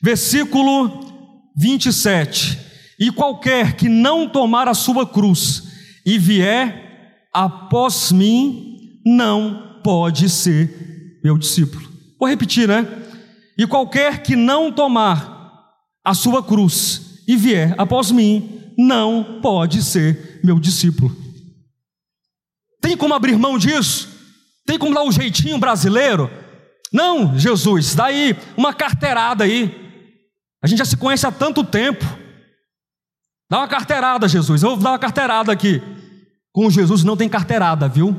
Versículo 27. E qualquer que não tomar a sua cruz e vier após mim, não pode ser meu discípulo. Vou repetir, né? E qualquer que não tomar a sua cruz e vier após mim, não pode ser meu discípulo. Tem como abrir mão disso? Tem como dar um jeitinho brasileiro? Não, Jesus, daí uma carteirada aí. A gente já se conhece há tanto tempo. Dá uma carteirada, Jesus. Eu vou dar uma carteirada aqui. Com Jesus não tem carteirada, viu?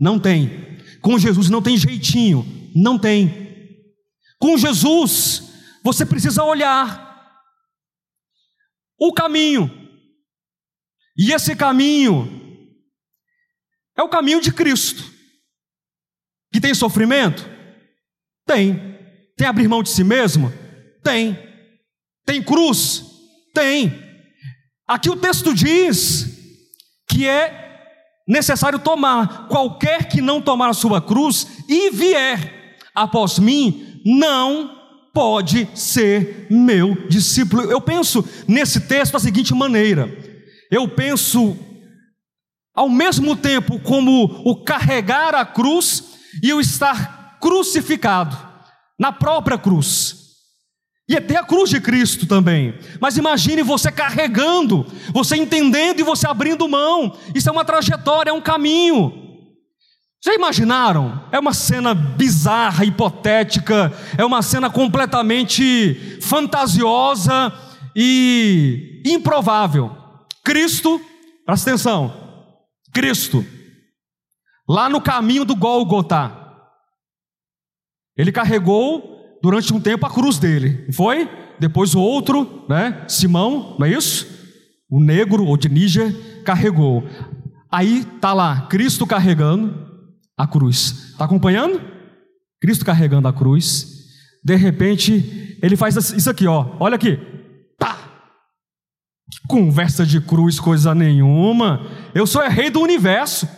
Não tem. Com Jesus não tem jeitinho. Não tem. Com Jesus, você precisa olhar o caminho. E esse caminho é o caminho de Cristo. Que tem sofrimento? Tem. Tem abrir mão de si mesmo? Tem. Tem cruz? Tem. Aqui o texto diz que é necessário tomar. Qualquer que não tomar a sua cruz e vier após mim, não pode ser meu discípulo. Eu penso nesse texto da seguinte maneira: eu penso ao mesmo tempo como o carregar a cruz e o estar crucificado na própria cruz. E até a cruz de Cristo também. Mas imagine você carregando, você entendendo e você abrindo mão. Isso é uma trajetória, é um caminho. Já imaginaram? É uma cena bizarra, hipotética, é uma cena completamente fantasiosa e improvável. Cristo, presta atenção, Cristo lá no caminho do Gólgota. Ele carregou durante um tempo a cruz dele, foi? Depois o outro, né? Simão, não é isso? O negro ou de Níger carregou. Aí tá lá Cristo carregando a cruz. Tá acompanhando? Cristo carregando a cruz. De repente, ele faz isso aqui, ó. Olha aqui. Tá. Que conversa de cruz, coisa nenhuma. Eu sou é rei do universo.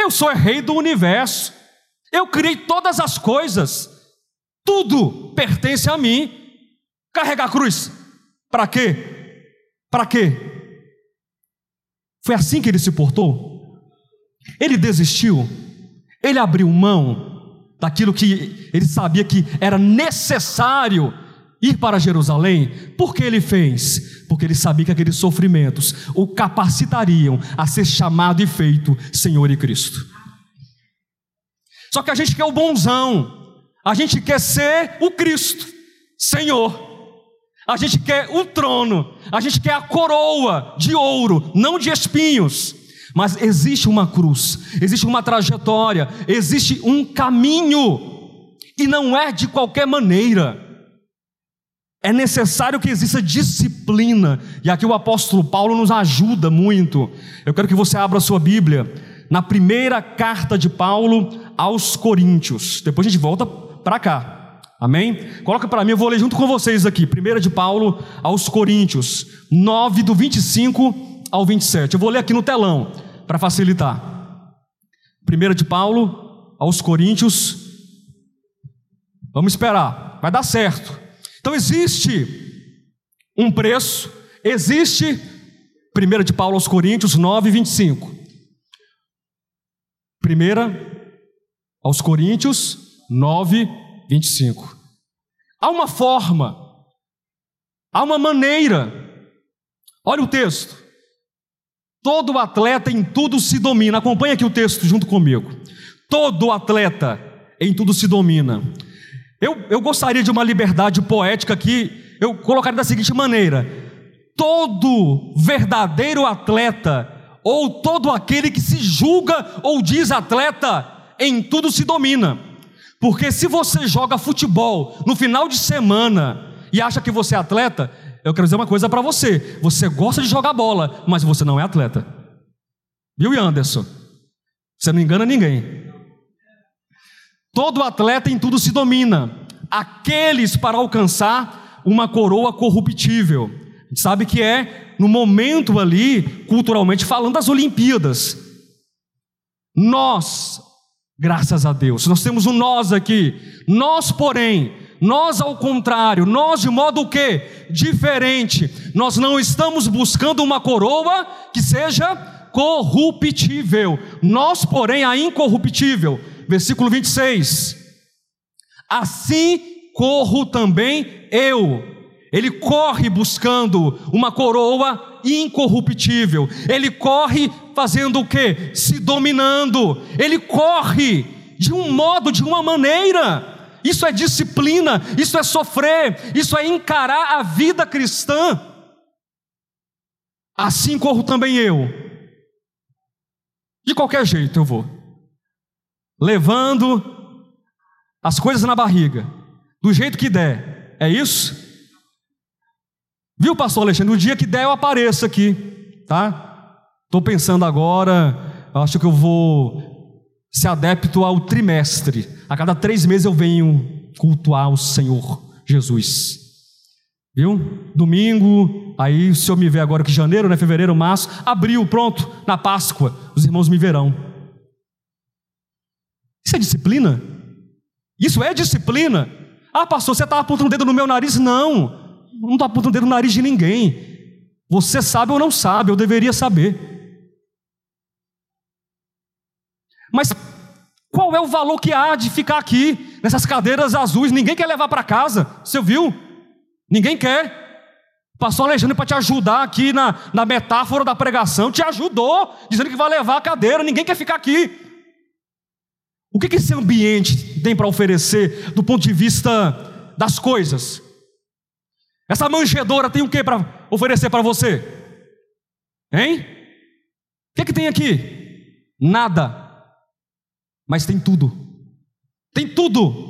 Eu sou rei do universo. Eu criei todas as coisas. Tudo pertence a mim. Carregar a cruz. Para quê? Para quê? Foi assim que ele se portou? Ele desistiu? Ele abriu mão daquilo que ele sabia que era necessário ir para Jerusalém? Por que ele fez? Porque ele sabia que aqueles sofrimentos o capacitariam a ser chamado e feito Senhor e Cristo. Só que a gente quer o bonzão, a gente quer ser o Cristo, Senhor. A gente quer o trono, a gente quer a coroa de ouro, não de espinhos. Mas existe uma cruz, existe uma trajetória, existe um caminho, e não é de qualquer maneira. É necessário que exista disciplina, e aqui o apóstolo Paulo nos ajuda muito. Eu quero que você abra a sua Bíblia na primeira carta de Paulo aos Coríntios. Depois a gente volta para cá. Amém? Coloca para mim, eu vou ler junto com vocês aqui. Primeira de Paulo aos Coríntios, 9 do 25 ao 27. Eu vou ler aqui no telão para facilitar. Primeira de Paulo aos Coríntios. Vamos esperar, vai dar certo. Então existe um preço, existe, 1 de Paulo aos Coríntios 9, 25. 1 aos Coríntios 9, 25. Há uma forma, há uma maneira. Olha o texto. Todo atleta em tudo se domina. Acompanha aqui o texto junto comigo. Todo atleta em tudo se domina. Eu, eu gostaria de uma liberdade poética aqui, eu colocaria da seguinte maneira: todo verdadeiro atleta, ou todo aquele que se julga ou diz atleta, em tudo se domina. Porque se você joga futebol no final de semana e acha que você é atleta, eu quero dizer uma coisa para você: você gosta de jogar bola, mas você não é atleta. Viu, Anderson? Você não engana ninguém. Todo atleta em tudo se domina, aqueles para alcançar uma coroa corruptível. A gente sabe que é no momento ali, culturalmente falando, das Olimpíadas. Nós, graças a Deus, nós temos um nós aqui. Nós, porém, nós ao contrário, nós de modo o quê? Diferente. Nós não estamos buscando uma coroa que seja corruptível. Nós, porém, a incorruptível versículo 26. Assim corro também eu. Ele corre buscando uma coroa incorruptível. Ele corre fazendo o que? Se dominando. Ele corre de um modo, de uma maneira. Isso é disciplina, isso é sofrer, isso é encarar a vida cristã. Assim corro também eu. De qualquer jeito eu vou levando as coisas na barriga, do jeito que der. É isso? Viu, pastor Alexandre? No dia que der eu apareço aqui, tá? Estou pensando agora, acho que eu vou ser adepto ao trimestre. A cada três meses eu venho cultuar o Senhor Jesus. Viu? Domingo, aí o senhor me vê agora que janeiro, né? Fevereiro, março, abril, pronto, na Páscoa, os irmãos me verão. Isso é disciplina? Isso é disciplina? Ah, pastor, você está apontando o dedo no meu nariz? Não, não estou apontando o dedo no nariz de ninguém. Você sabe ou não sabe, eu deveria saber. Mas qual é o valor que há de ficar aqui, nessas cadeiras azuis? Ninguém quer levar para casa, você viu? Ninguém quer. Pastor Alexandre, para te ajudar aqui na, na metáfora da pregação, te ajudou, dizendo que vai levar a cadeira, ninguém quer ficar aqui. O que, esse ambiente tem para oferecer do ponto de vista das coisas? Essa manjedoura tem o que para oferecer para você? Hein? O que, que tem aqui? Nada. Mas tem tudo. Tem tudo.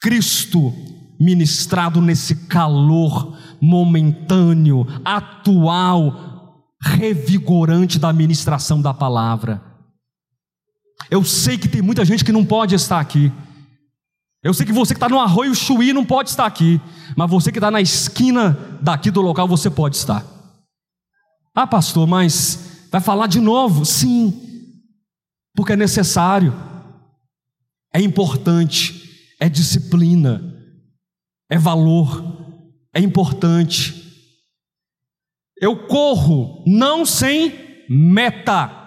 Cristo ministrado nesse calor momentâneo, atual, revigorante da ministração da palavra. Eu sei que tem muita gente que não pode estar aqui. Eu sei que você que está no arroio Chuí não pode estar aqui. Mas você que está na esquina daqui do local, você pode estar. Ah, pastor, mas vai falar de novo? Sim, porque é necessário, é importante, é disciplina, é valor, é importante. Eu corro não sem meta.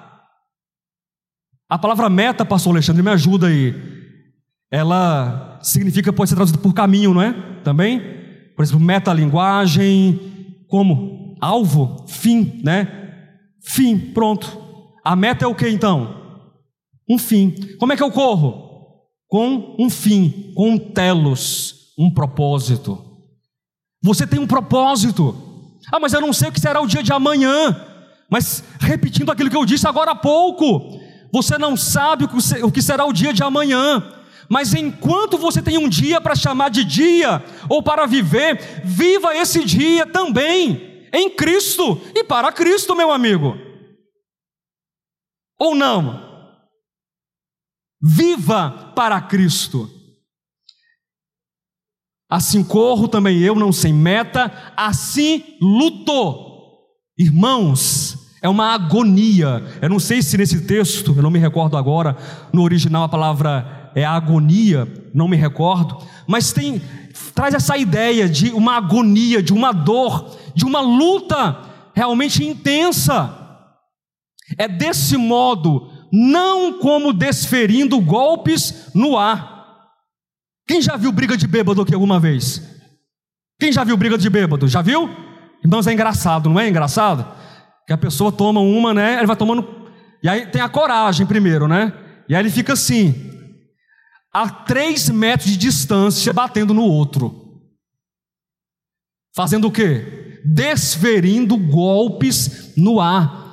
A palavra meta, pastor Alexandre, me ajuda aí. Ela significa, pode ser traduzida por caminho, não é? Também? Por exemplo, metalinguagem, como? Alvo, fim, né? Fim, pronto. A meta é o que então? Um fim. Como é que eu corro? Com um fim, com um telos, um propósito. Você tem um propósito. Ah, mas eu não sei o que será o dia de amanhã. Mas repetindo aquilo que eu disse agora há pouco, você não sabe o que será o dia de amanhã. Mas enquanto você tem um dia para chamar de dia, ou para viver, viva esse dia também, em Cristo e para Cristo, meu amigo. Ou não? Viva para Cristo. Assim corro também eu, não sem meta, assim luto. Irmãos, é uma agonia. Eu não sei se nesse texto, eu não me recordo agora, no original a palavra é agonia, não me recordo, mas tem traz essa ideia de uma agonia, de uma dor, de uma luta realmente intensa. É desse modo não como desferindo golpes no ar. Quem já viu briga de bêbado aqui alguma vez? Quem já viu briga de bêbado? Já viu? Irmãos, é engraçado, não é engraçado? Que a pessoa toma uma, né? Ele vai tomando. E aí tem a coragem primeiro, né? E aí ele fica assim, a três metros de distância, batendo no outro. Fazendo o quê? Desferindo golpes no ar.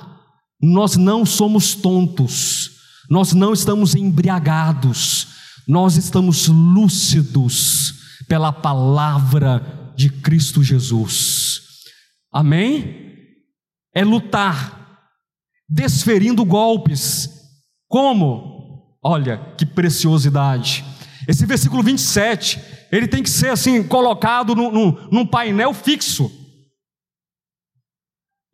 Nós não somos tontos, nós não estamos embriagados, nós estamos lúcidos pela palavra de Cristo Jesus. Amém? É lutar, desferindo golpes. Como? Olha que preciosidade. Esse versículo 27, ele tem que ser assim, colocado num, num, painel fixo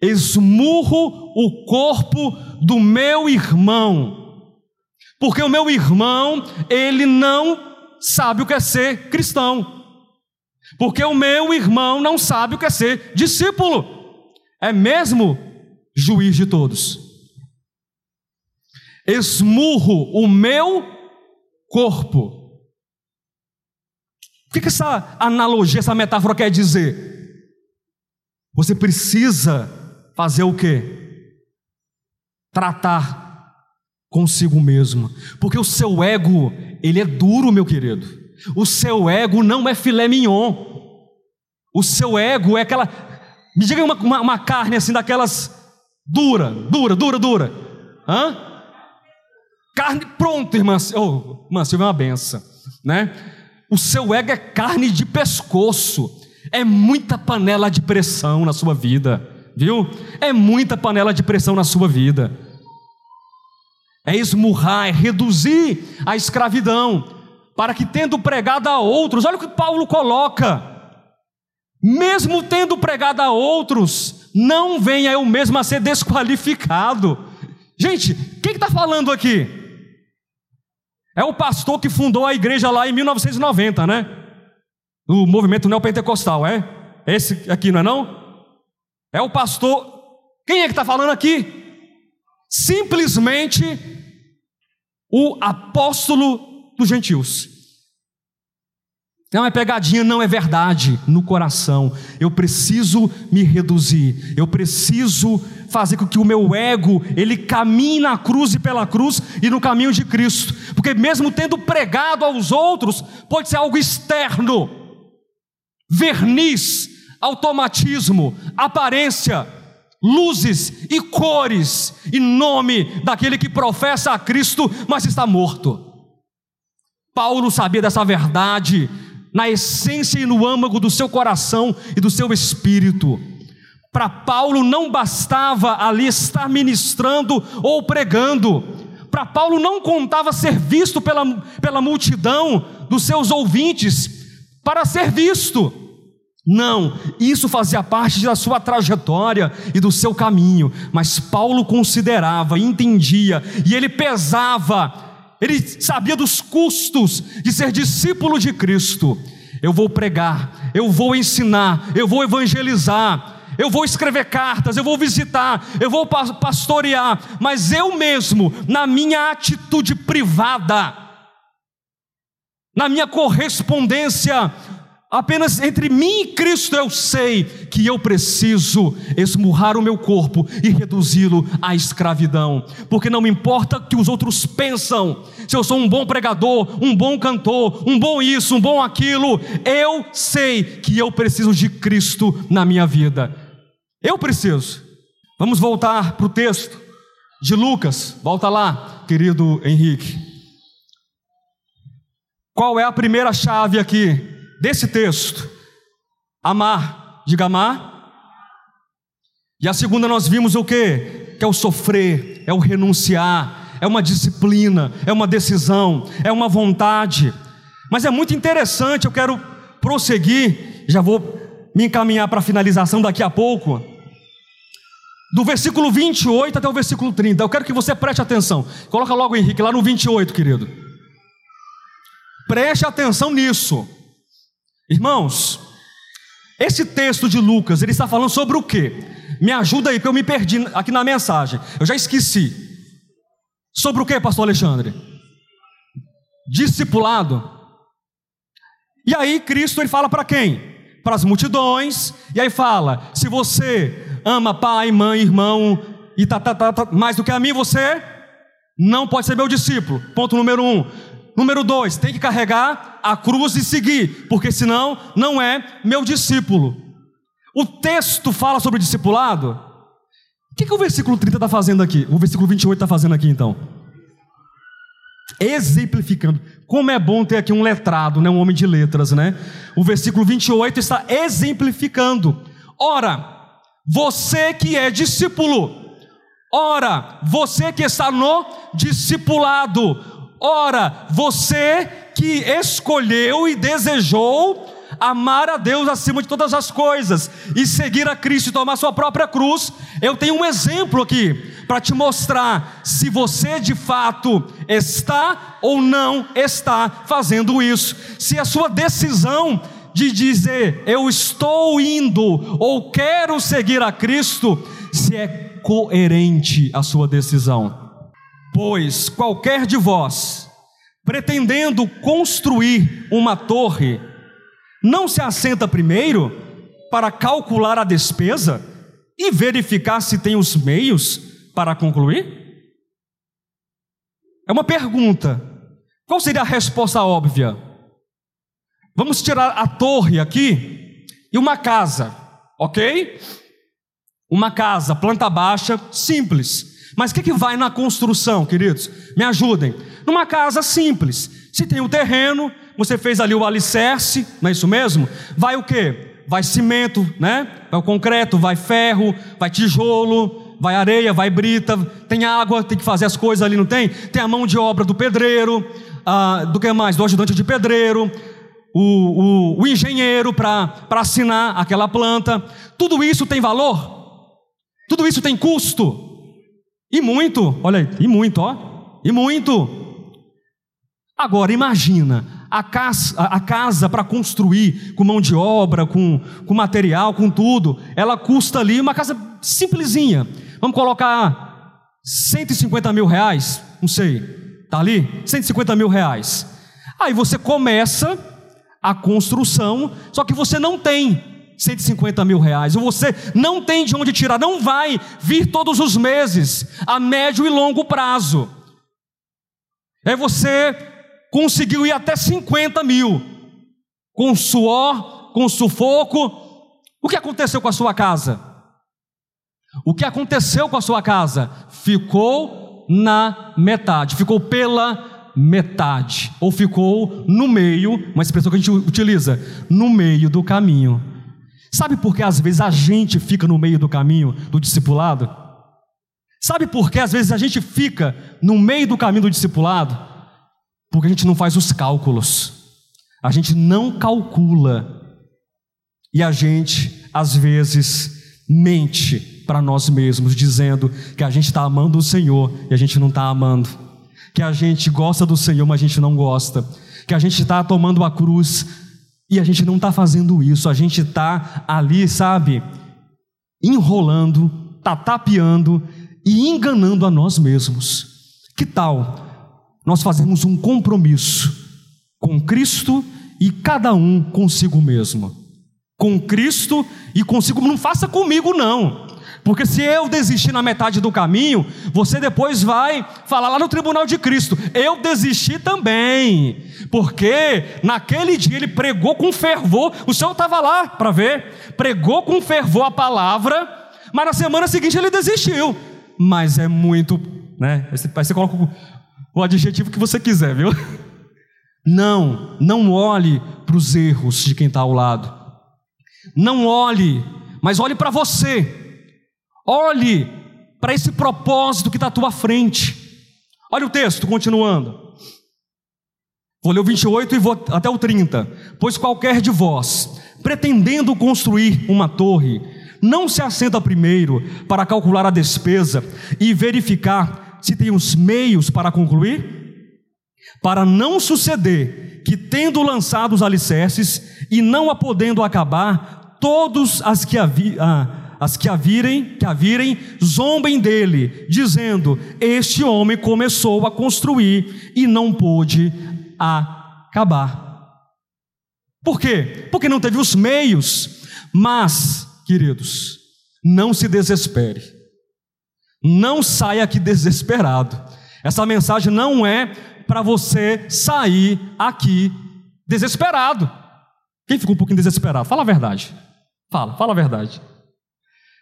esmurro o corpo do meu irmão, porque o meu irmão, ele não sabe o que é ser cristão, porque o meu irmão não sabe o que é ser discípulo, é mesmo juiz de todos. Esmurro o meu corpo. O que, essa analogia, essa metáfora quer dizer? Você precisa fazer o quê? Tratar consigo mesmo, porque o seu ego, ele é duro, meu querido. O seu ego não é filé mignon. O seu ego é aquela. Me diga uma, uma, uma carne assim, daquelas dura, dura, dura, dura. Hã? Carne, pronto, irmã. Oh, irmã, Silvia é uma benção, né? O seu ego é carne de pescoço. É muita panela de pressão na sua vida viu? É muita panela de pressão na sua vida. É esmurrar, é reduzir a escravidão, para que tendo pregado a outros, olha o que Paulo coloca, mesmo tendo pregado a outros, não venha eu mesmo a ser desqualificado. Gente, quem está falando aqui? É o pastor que fundou a igreja lá em 1990, né? O movimento neopentecostal, é? Esse aqui, não é não? É o pastor. Quem é que está falando aqui? Simplesmente o apóstolo dos gentios. Não é pegadinha, não é verdade no coração. Eu preciso me reduzir. Eu preciso fazer com que o meu ego ele caminhe na cruz e pela cruz e no caminho de Cristo. Porque mesmo tendo pregado aos outros, pode ser algo externo, verniz, automatismo, aparência, luzes e cores, em nome daquele que professa a Cristo, mas está morto. Paulo sabia dessa verdade na essência e no âmago do seu coração e do seu espírito. Para Paulo não bastava ali estar ministrando ou pregando, para Paulo não contava ser visto pela, pela multidão dos seus ouvintes, para ser visto, não, isso fazia parte da sua trajetória e do seu caminho, mas Paulo considerava, entendia e ele pesava, ele sabia dos custos de ser discípulo de Cristo. Eu vou pregar, eu vou ensinar, eu vou evangelizar, eu vou escrever cartas, eu vou visitar, eu vou pastorear, mas eu mesmo, na minha atitude privada, na minha correspondência Apenas entre mim e Cristo eu sei que eu preciso esmurrar o meu corpo e reduzi-lo à escravidão, porque não me importa o que os outros pensam, se eu sou um bom pregador, um bom cantor, um bom isso, um bom aquilo, eu sei que eu preciso de Cristo na minha vida. Eu preciso. Vamos voltar para o texto de Lucas, volta lá, querido Henrique. Qual é a primeira chave aqui? Desse texto? Amar, diga amar. E a segunda nós vimos o que? Que é o sofrer, é o renunciar, é uma disciplina, é uma decisão, é uma vontade. Mas é muito interessante, eu quero prosseguir, já vou me encaminhar para a finalização daqui a pouco. Do versículo 28 até o versículo 30. Eu quero que você preste atenção. Coloca logo Henrique lá no 28, querido. Preste atenção nisso. Irmãos, esse texto de Lucas, ele está falando sobre o quê? Me ajuda aí, que eu me perdi aqui na mensagem. Eu já esqueci. Sobre o que, pastor Alexandre? Discipulado. E aí Cristo ele fala para quem? Para as multidões. E aí fala: se você ama pai, mãe, irmão e tá, tá, tá, tá mais do que a mim, você não pode ser meu discípulo. Ponto número um. Número dois, tem que carregar a cruz e seguir, porque senão não é meu discípulo. O texto fala sobre discipulado. O que, que o versículo 30 está fazendo aqui? O versículo 28 está fazendo aqui então? Exemplificando. Como é bom ter aqui um letrado, né? um homem de letras, né? O versículo 28 está exemplificando. Ora, você que é discípulo, ora, você que está no discipulado, ora, você que escolheu e desejou amar a Deus acima de todas as coisas e seguir a Cristo e tomar sua própria cruz, eu tenho um exemplo aqui para te mostrar se você de fato está ou não está fazendo isso. Se a sua decisão de dizer eu estou indo ou quero seguir a Cristo, se é coerente a sua decisão. Pois qualquer de vós, pretendendo construir uma torre, não se assenta primeiro para calcular a despesa e verificar se tem os meios para concluir? É uma pergunta. Qual seria a resposta óbvia? Vamos tirar a torre aqui e uma casa, ok? Uma casa, planta baixa, simples. Mas o que, que vai na construção, queridos? Me ajudem. Numa casa simples. Se tem o terreno, você fez ali o alicerce, não é isso mesmo? Vai o quê? Vai cimento, né? Vai o concreto, vai ferro, vai tijolo, vai areia, vai brita, tem água, tem que fazer as coisas ali, não tem? Tem a mão de obra do pedreiro, ah, do que mais? Do ajudante de pedreiro, o, o, o engenheiro para assinar aquela planta. Tudo isso tem valor? Tudo isso tem custo? E muito, olha aí, e muito, ó, e muito. Agora imagina a casa, a casa para construir, com mão de obra, com, com material, com tudo, ela custa ali uma casa simplesinha. Vamos colocar 150 mil reais, não sei, tá ali? 150 mil reais. Aí você começa a construção, só que você não tem 150 mil reais, ou você não tem de onde tirar, não vai vir todos os meses, a médio e longo prazo. Aí você conseguiu ir até 50 mil, com suor, com sufoco. O que aconteceu com a sua casa? O que aconteceu com a sua casa? Ficou na metade, ficou pela metade, ou ficou no meio, uma expressão que a gente utiliza, no meio do caminho. Sabe por que às vezes a gente fica no meio do caminho do discipulado? Sabe por que às vezes a gente fica no meio do caminho do discipulado? Porque a gente não faz os cálculos, a gente não calcula, e a gente, às vezes, mente para nós mesmos, dizendo que a gente está amando o Senhor e a gente não está amando, que a gente gosta do Senhor, mas a gente não gosta, que a gente está tomando a cruz e a gente não está fazendo isso, a gente está ali, sabe, enrolando, tatapeando e enganando a nós mesmos. Que tal nós fazemos um compromisso com Cristo e cada um consigo mesmo. Com Cristo e consigo, não faça comigo não. Porque se eu desistir na metade do caminho, você depois vai falar lá no tribunal de Cristo: eu desisti também. Porque naquele dia ele pregou com fervor, o senhor estava lá para ver, pregou com fervor a palavra, mas na semana seguinte ele desistiu. Mas é muito, né? Aí você coloca o adjetivo que você quiser, viu? Não, não olhe para os erros de quem está ao lado. Não olhe, mas olhe para você. Olhe para esse propósito que está à tua frente. Olha o texto, continuando. Vou ler o 28 e vou até o 30. Pois qualquer de vós, pretendendo construir uma torre, não se assenta primeiro para calcular a despesa e verificar se tem os meios para concluir? Para não suceder que, tendo lançado os alicerces e não a podendo acabar, todos as que havia, ah, as que a virem, que a virem, zombem dele, dizendo: Este homem começou a construir e não pôde acabar. Por quê? Porque não teve os meios. Mas, queridos, não se desespere. Não saia aqui desesperado. Essa mensagem não é para você sair aqui desesperado. Quem ficou um pouquinho desesperado? Fala a verdade. Fala, fala a verdade.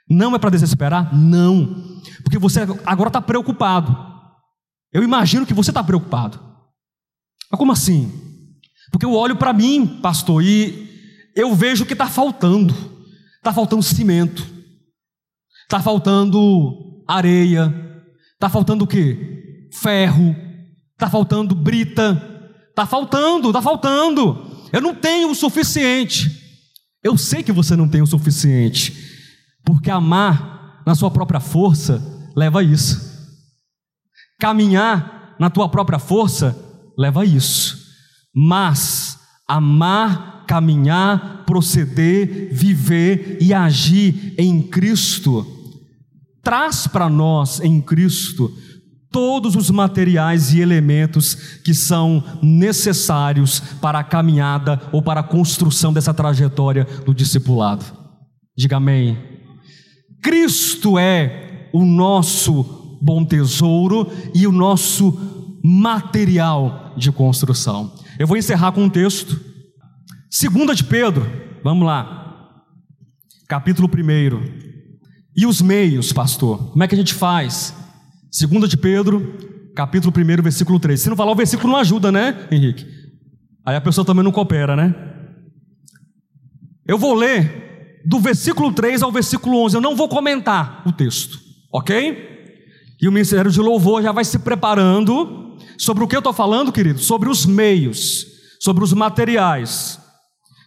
Não é para desesperar? Não. Porque você agora está preocupado. Eu imagino que você está preocupado. Mas como assim? Porque eu olho para mim, pastor, e eu vejo que está faltando. Está faltando cimento. Está faltando areia. Está faltando o quê? Ferro. Está faltando brita. Está faltando, está faltando. Eu não tenho o suficiente. Eu sei que você não tem o suficiente. Porque amar na sua própria força leva a isso. Caminhar na tua própria força leva a isso. Mas amar, caminhar, proceder, viver e agir em Cristo traz para nós em Cristo todos os materiais e elementos que são necessários para a caminhada ou para a construção dessa trajetória do discipulado. Diga amém. Cristo é o nosso bom tesouro e o nosso material de construção. Eu vou encerrar com um texto. Segunda de Pedro, vamos lá. Capítulo 1. E os meios, pastor? Como é que a gente faz? Segunda de Pedro, capítulo 1, versículo 3. Se não falar o versículo não ajuda, né, Henrique? Aí a pessoa também não coopera, né? Eu vou ler do versículo 3 ao versículo 11. Eu não vou comentar o texto, ok? E o Ministério de Louvor já vai se preparando sobre o que eu estou falando, querido? Sobre os meios, sobre os materiais.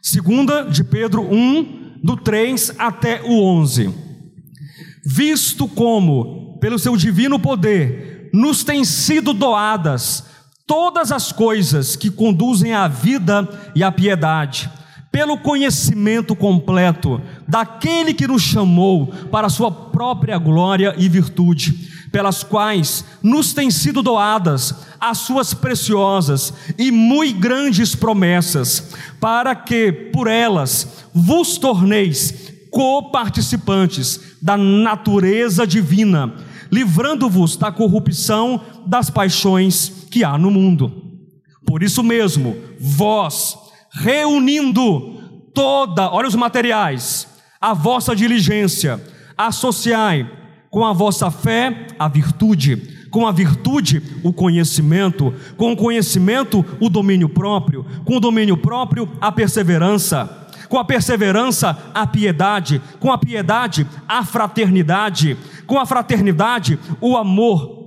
Segunda de Pedro 1, do 3 até o 11. Visto como, pelo seu divino poder, nos têm sido doadas todas as coisas que conduzem à vida e à piedade pelo conhecimento completo daquele que nos chamou para a sua própria glória e virtude, pelas quais nos têm sido doadas as suas preciosas e muito grandes promessas, para que por elas vos torneis coparticipantes da natureza divina, livrando-vos da corrupção das paixões que há no mundo. Por isso mesmo, vós reunindo toda, olha os materiais, a vossa diligência, associai com a vossa fé a virtude, com a virtude o conhecimento, com o conhecimento o domínio próprio, com o domínio próprio a perseverança, com a perseverança a piedade, com a piedade a fraternidade, com a fraternidade o amor.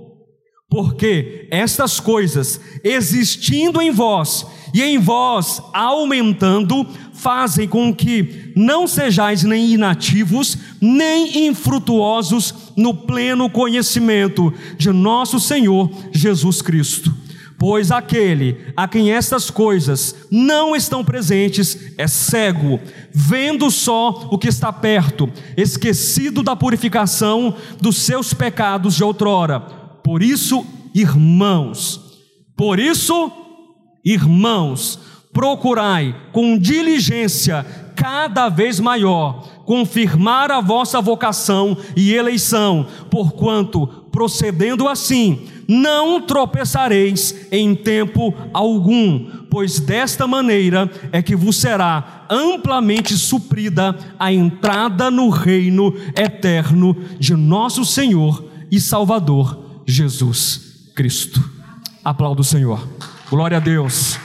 Porque estas coisas existindo em vós e em vós aumentando, fazem com que não sejais nem inativos, nem infrutuosos no pleno conhecimento de nosso Senhor Jesus Cristo. Pois aquele a quem estas coisas não estão presentes é cego, vendo só o que está perto, esquecido da purificação dos seus pecados de outrora. Por isso, irmãos, por isso, Irmãos, procurai com diligência cada vez maior confirmar a vossa vocação e eleição, porquanto, procedendo assim, não tropeçareis em tempo algum, pois desta maneira é que vos será amplamente suprida a entrada no reino eterno de nosso Senhor e Salvador Jesus Cristo. Aplaudo o Senhor. Glória a Deus.